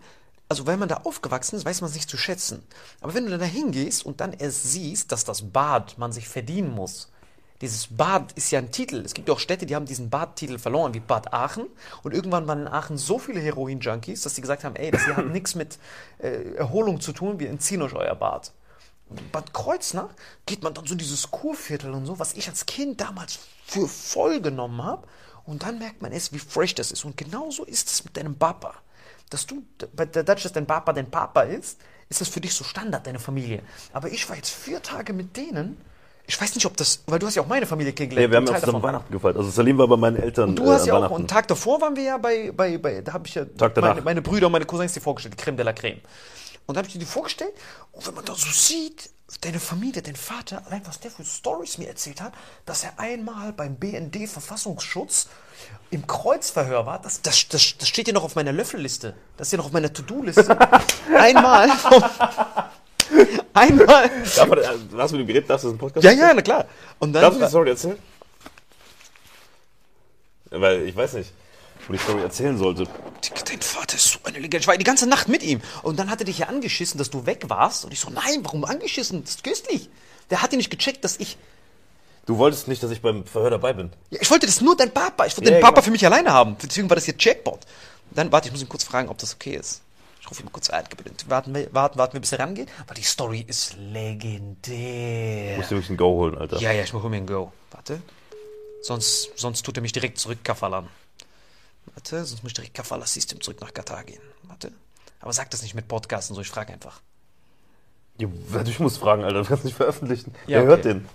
also wenn man da aufgewachsen ist, weiß man es nicht zu schätzen. Aber wenn du dann da hingehst und dann erst siehst, dass das Bad man sich verdienen muss, dieses Bad ist ja ein Titel. Es gibt auch Städte, die haben diesen Badtitel verloren, wie Bad Aachen. Und irgendwann waren in Aachen so viele Heroin-Junkies, dass sie gesagt haben, ey, das hier hat *clears throat* nichts mit äh, Erholung zu tun, wir entziehen euch euer Bad. Bad Kreuznach geht man dann so in dieses Kurviertel und so, was ich als Kind damals für voll genommen habe. Und dann merkt man erst, wie fresh das ist. Und genauso ist es mit deinem Papa. Dass du, dadurch, dass dein Papa dein Papa ist, ist das für dich so Standard, deine Familie. Aber ich war jetzt vier Tage mit denen. Ich weiß nicht, ob das, weil du hast ja auch meine Familie kennengelernt. Ja, wir haben ja Teil zusammen davon. Weihnachten gefeiert. Also Salim war bei meinen Eltern Du hast äh, ja auch, einen Tag davor waren wir ja bei, bei, bei da habe ich ja Tag danach. meine, meine Brüder und meine Cousins dir vorgestellt, die Creme de la Creme. Und da habe ich dir die vorgestellt. Und wenn man dann so sieht, deine Familie, dein Vater, allein was der für Stories mir erzählt hat, dass er einmal beim BND Verfassungsschutz im Kreuzverhör war, das, das, das, das steht ja noch auf meiner Löffelliste. Das ist ja noch auf meiner To-Do-Liste. *laughs* einmal. *laughs* *laughs* einmal. Darf man, äh, hast du mit dem Gerät, darfst du das im Podcast Ja, ja, na klar. Und dann, Darfst du die Story erzählen? Weil ich weiß nicht, wo die Story erzählen sollte. Dein Vater ist so eine Legende. Ich war die ganze Nacht mit ihm. Und dann hat er dich ja angeschissen, dass du weg warst. Und ich so, nein, warum angeschissen? Das ist köstlich. Der hat ja nicht gecheckt, dass ich. Du wolltest nicht, dass ich beim Verhör dabei bin. Ja, ich wollte das nur dein Papa. Ich wollte Ja, den ja, Papa genau. für mich alleine haben. Deswegen war das hier Jackpot. Dann, warte, ich muss ihn kurz fragen, ob das okay ist. Ich rufe ihn kurz an. Warten wir, warten, warten wir, bis er rangeht. Weil die Story ist legendär. Musst du wirklich ein Go holen, Alter. Ja, ja, ich hol mir ein Go. Warte. Sonst, sonst tut er mich direkt zurück Kafalan. Warte, sonst muss ich direkt Kafala System zurück nach Katar gehen. Warte. Aber sag das nicht mit Podcasten so, ich frage einfach. Ja, ich muss fragen, Alter. Du kannst nicht veröffentlichen. Ja, Wer hört okay. den?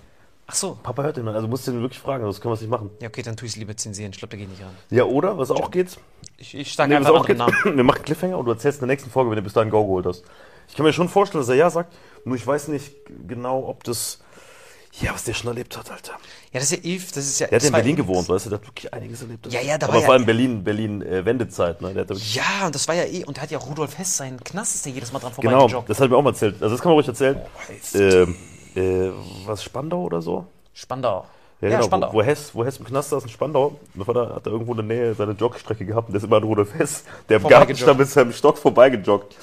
Ach so. Papa hört den, also musst du den wirklich fragen, sonst können wir es nicht machen. Ja, okay, dann tu ich es lieber zensieren. Ich glaube, der geht nicht ran. Ja, oder? Was auch geht? Ich, ich sage Nee, einfach auch? Namen. Wir machen Cliffhanger und du erzählst in der nächsten Folge, wenn du bis dahin Go geholt hast. Ich kann mir schon vorstellen, dass er ja sagt, nur ich weiß nicht genau, ob das. Ja, was der schon erlebt hat, Alter. Ja, das ist ja Eve, das ist ja. Der hat in Berlin gewohnt, weißt du, der hat wirklich einiges erlebt. Ja, ja, da Aber war vor ja- allem Berlin, Berlin äh, Wendezeit, ne? Der Ja, und das war ja eh, und da hat ja Rudolf Hess seinen Knast, ist ja jedes Mal dran Genau, vorbeigejoggt. das hat er mir auch mal erzählt. Also das kann man ruhig erzählen. Heißt- Ähm, äh, was, Spandau oder so? Spandau. Ja, Ja, genau, Spandau. Wo, wo, Hess, wo Hess im Knast saß in Spandau, da war da, hat er irgendwo in der Nähe seine Jogstrecke gehabt und der ist immer an Rudolf Hess, der im Vorbeigejoggt. Garten stand mit seinem Stock vorbeigejoggt.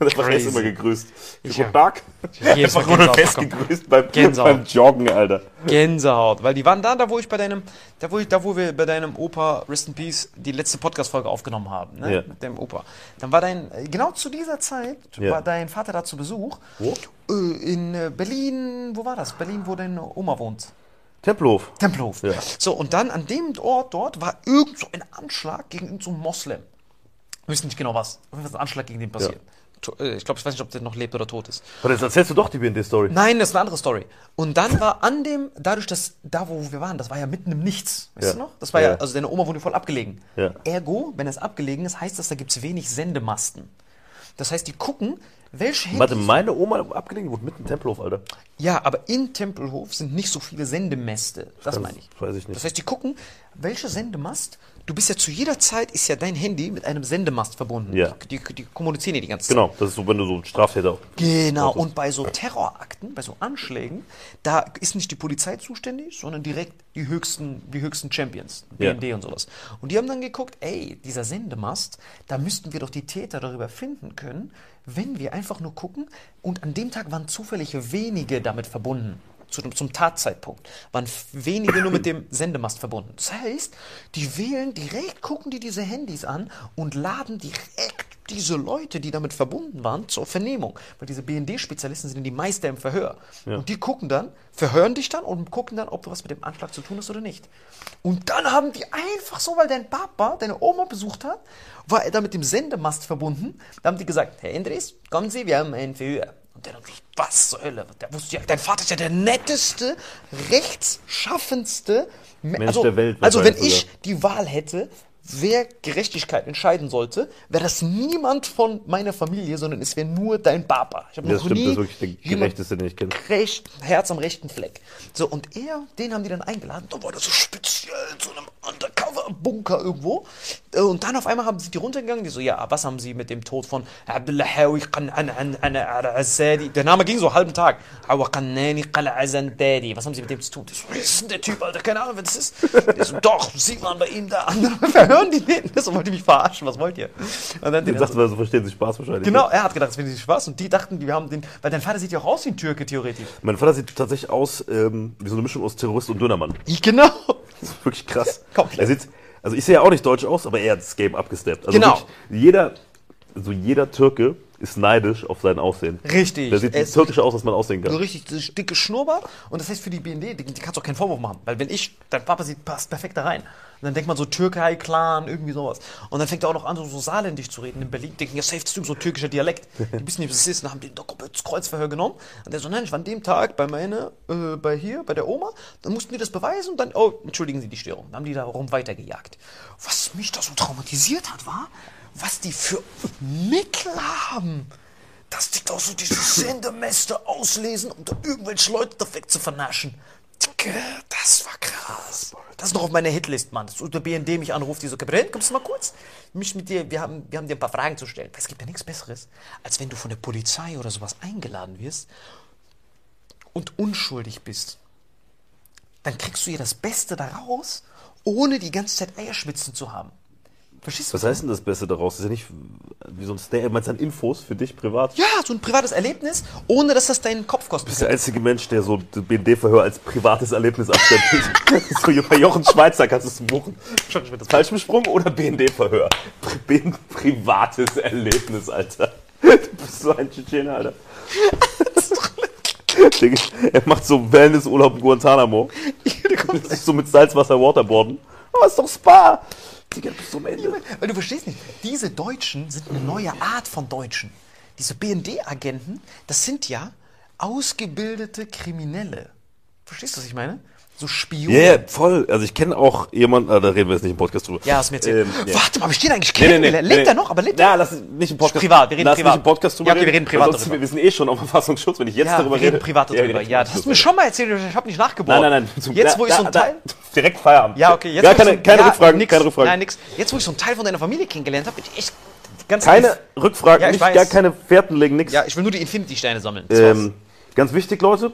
Und *laughs* einfach Hess immer gegrüßt. Ich Guten Tag. Einfach Rudolf Hess gegrüßt beim, Gänsehaut. beim Joggen, Alter. Gänsehaut, weil die waren da, da wo ich bei deinem, da wo ich, da wo wir bei deinem Opa Rest in Peace die letzte Podcast-Folge aufgenommen haben, ne? Ja. Mit dem Opa. Dann war dein, genau zu dieser Zeit Ja. war dein Vater da zu Besuch. Wo? Äh, In äh, Berlin, wo war das? Berlin, wo deine Oma wohnt. Tempelhof. Tempelhof. Ja. So, und dann an dem Ort dort war irgend so ein Anschlag gegen irgendeinen so Moslem. Wir wissen nicht genau was. Auf jeden Fall ist ein Anschlag gegen den passiert. To- äh, Ich glaube, ich weiß nicht, ob der noch lebt oder tot ist. Aber jetzt erzählst du doch die BND-Story. Nein, das ist eine andere Story. Und dann war an dem, dadurch, dass da, wo wir waren, das war ja mitten im Nichts. Weißt Ja. du noch? Das war ja, Ja. also deine Oma wohnt ja voll abgelegen. Ja. Ergo, wenn es abgelegen ist, heißt das, da gibt es wenig Sendemasten. Das heißt, die gucken, welche Warte, Handys- meine Oma abgelegen wurde mitten im Tempelhof, Alter. Ja, aber in Tempelhof sind nicht so viele Sendemäste. Das Das meine ich. weiß ich nicht. Das heißt, die gucken, welche Sendemast. Du bist ja zu jeder Zeit, ist ja dein Handy mit einem Sendemast verbunden. Ja. Die, die, die kommunizieren ja die ganze Zeit. Genau, das ist so, wenn du so ein Straftäter. Genau, und bei so Terrorakten, bei so Anschlägen, da ist nicht die Polizei zuständig, sondern direkt die höchsten, die höchsten Champions, Ja. BND und sowas. Und die haben dann geguckt, ey, dieser Sendemast, da müssten wir doch die Täter darüber finden können, wenn wir einfach nur gucken. Und an dem Tag waren zufällig wenige damit verbunden. Zu, zum Tatzeitpunkt waren wenige nur mit dem *clears throat* Sendemast verbunden. Das heißt, die wählen direkt, gucken die diese Handys an und laden direkt diese Leute, die damit verbunden waren, zur Vernehmung. Weil diese BND-Spezialisten sind die Meister im Verhör. Und die gucken dann, verhören dich dann und gucken dann, ob du was mit dem Anschlag zu tun hast oder nicht. Und dann haben die einfach so, weil dein Papa deine Oma besucht hat, war er da mit dem Sendemast verbunden. Da haben die gesagt, Herr Endres, kommen Sie, wir haben ein Verhör. Und der dann so, was zur Hölle? Der wusste ja, dein Vater ist ja der netteste, rechtsschaffendste Me- Mensch also, der Welt Also wenn ich die Wahl hätte, wer Gerechtigkeit entscheiden sollte, wäre das niemand von meiner Familie, sondern es wäre nur dein Papa. Ich habe Das noch stimmt, nie das ist wirklich der gerechteste, den ich kenne. recht, Herz am rechten Fleck. So, und er, den haben die dann eingeladen, da war der so speziell in so einem Undercover-Bunker irgendwo. Äh, Und dann auf einmal haben sie die runtergegangen, die so, ja, was haben sie mit dem Tod von al-Assadi? Der Name ging so einen halben Tag. Was haben sie mit dem zu tun? Ich so, wer ist denn der Typ, Alter? Keine Ahnung, wer das ist. Der so, doch, sieht man bei ihm da. *laughs* *laughs* verhören die den. Das wollt ihr mich verarschen, was wollt ihr? Und dann Ich den dachte, so verstehen sie Spaß wahrscheinlich. Genau, er hat gedacht, das finde ich Spaß. Und die dachten, wir haben den, weil dein Vater sieht ja auch aus wie ein Türke, theoretisch. Mein Vater sieht tatsächlich aus ähm, wie so eine Mischung aus Terrorist und Dönermann. Genau. Das ist wirklich krass. *laughs* Komplett. Er sieht, also ich sehe ja auch nicht deutsch aus, aber er hat das Game abgesteppt. Also Genau. wirklich, jeder, also jeder Türke ist neidisch auf sein Aussehen. Richtig. Der sieht ist türkisch aus, als man aussehen So kann. richtig dieses dicke Schnurrbart. Und das heißt für die BND, die, die kannst du auch keinen Vorwurf machen. Weil wenn ich, dein Papa sieht, passt perfekt da rein. Und dann denkt man so Türkei, Clan, irgendwie sowas. Und dann fängt er auch noch an, so, so saarländisch zu reden. In Berlin denken, ja, safe, das ist so türkischer Dialekt. Die wissen nicht, was es ist. Und dann haben die doch das Kreuzverhör genommen. Und der so, nein, ich war an dem Tag bei meiner, äh, bei hier, bei der Oma. Dann mussten die das beweisen und dann, oh, entschuldigen Sie die Störung. Dann haben die da rum weitergejagt. Was mich da so traumatisiert hat, war, was die für Mittel haben dass die doch so dieses *laughs* Sendemester auslesen, um da irgendwelche Leute da weg zu vernaschen. Das war krass. Das ist noch auf meiner Hitlist, Mann. Das ist der BND mich anruft, die so, Gabriel, kommst du mal kurz? Mich mit dir, wir haben, wir haben dir ein paar Fragen zu stellen. Weil es gibt ja nichts Besseres, als wenn du von der Polizei oder sowas eingeladen wirst und unschuldig bist. Dann kriegst du ja das Beste daraus, ohne die ganze Zeit Eierschwitzen zu haben. Verstehst du? Was heißt denn das Beste daraus? Das ist ja nicht wie so ein Stay. Meinst du an Infos für dich privat? Ja, so ein privates Erlebnis, ohne dass das deinen Kopf kostet. Du bist der einzige Mensch, der so BND-Verhör als privates Erlebnis abstempelt. *laughs* so bei Jochen Schweizer kannst du es buchen. Falsch besprungen oder BND-Verhör? Pri privates Erlebnis, Alter. *laughs* Du bist so ein Tschetschener, Alter. *laughs* Er macht so Wellnessurlaub in Guantanamo. Ist so mit Salzwasser Waterboarden. Aber ist doch Spa. Digga, so am Ende. Weil du verstehst nicht, diese Deutschen sind eine neue Art von Deutschen. Diese BND-Agenten, das sind ja ausgebildete Kriminelle. Verstehst du, was ich meine? So Spione. Ja, yeah, voll. Also ich kenne auch jemanden, ah, da reden wir jetzt nicht im Podcast drüber. Ja, hast mir erzählt. Ähm, ja. Warte mal, hab ich den eigentlich Nee, nee, nee, kennengelernt? Lebt nee. er noch? Aber lebt Ja, er? lass nicht im Podcast. Privat, wir reden lass privat. nicht im Podcast drüber Ja, okay, wir reden privat sonst-. Wir sind eh schon auf Verfassungsschutz, wenn ich jetzt Ja, darüber wir reden rede. privat Ja, darüber. wir Ja, reden das hast du mir schon mal erzählt, ich habe nicht nachgebohrt. Nein, nein, nein. Zum- Jetzt, da- wo ich da- so ein da- Teil... Direkt Feierabend. Ja, okay. Jetzt, ich keine, so, keine ja, Rückfragen, nix, keine Rückfragen. Nein, nix. Jetzt, wo ich so einen Teil von deiner Familie kennengelernt habe, bin ich echt ganz... Keine Rückfragen, Ja, ich nicht, gar keine Fährten legen, nix. Ja, ich will nur die Infinity-Steine sammeln. Ähm, ganz wichtig, Leute.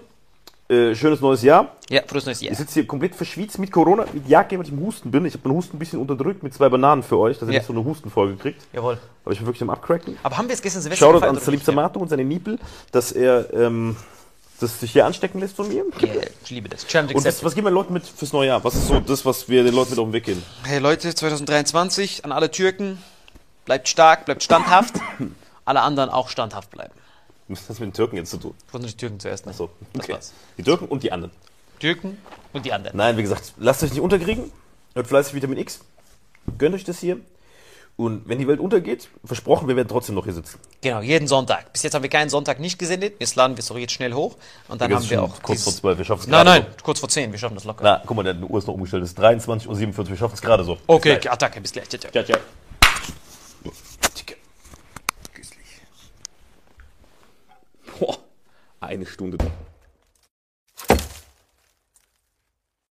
Äh, schönes neues Jahr. ja, frohes neues Jahr. Ich sitze hier komplett verschwitzt mit Corona. Mit Jagd, weil ich im Husten bin. Ich habe meinen Husten ein bisschen unterdrückt mit zwei Bananen für euch, dass ihr Ja. nicht so eine Hustenfolge kriegt. Jawohl. Aber ich bin wirklich am Abcracken. Aber haben wir jetzt gestern Silvester Shoutout an Salim. Samato und seine Niepel, dass er ähm, das sich hier anstecken lässt von mir. Ja, ich liebe das. Challenge Und was, accepted. was geben wir den Leuten mit fürs neue Jahr? Was ist so das, was wir den Leuten mit auf den Weg gehen? Hey Leute, 2023 an alle Türken, bleibt stark, bleibt standhaft. *coughs* alle anderen auch standhaft bleiben. Was hat das mit den Türken jetzt zu tun? Ich wollte die Türken zuerst nennen. So, Das okay. war's. Die Türken und die anderen. Türken und die anderen. Nein, wie gesagt, lasst euch nicht unterkriegen. Hört fleißig Vitamin X. Gönnt euch das hier. Und wenn die Welt untergeht, versprochen, wir werden trotzdem noch hier sitzen. Genau, jeden Sonntag. Bis jetzt haben wir keinen Sonntag nicht gesendet. Jetzt laden wir es doch jetzt schnell hoch. Und dann haben wir auch. kurz vor zwölf, wir schaffen es Nein, gerade nein, kurz vor 10. Wir schaffen das locker. So. Na, guck mal, der Uhr ist noch umgestellt. Es ist 23.47 Uhr, wir schaffen es gerade so. okay, okay, Attacke, bis gleich. Ciao, ciao. Ciao, ciao. Digga. Güsslich. Boah, eine Stunde.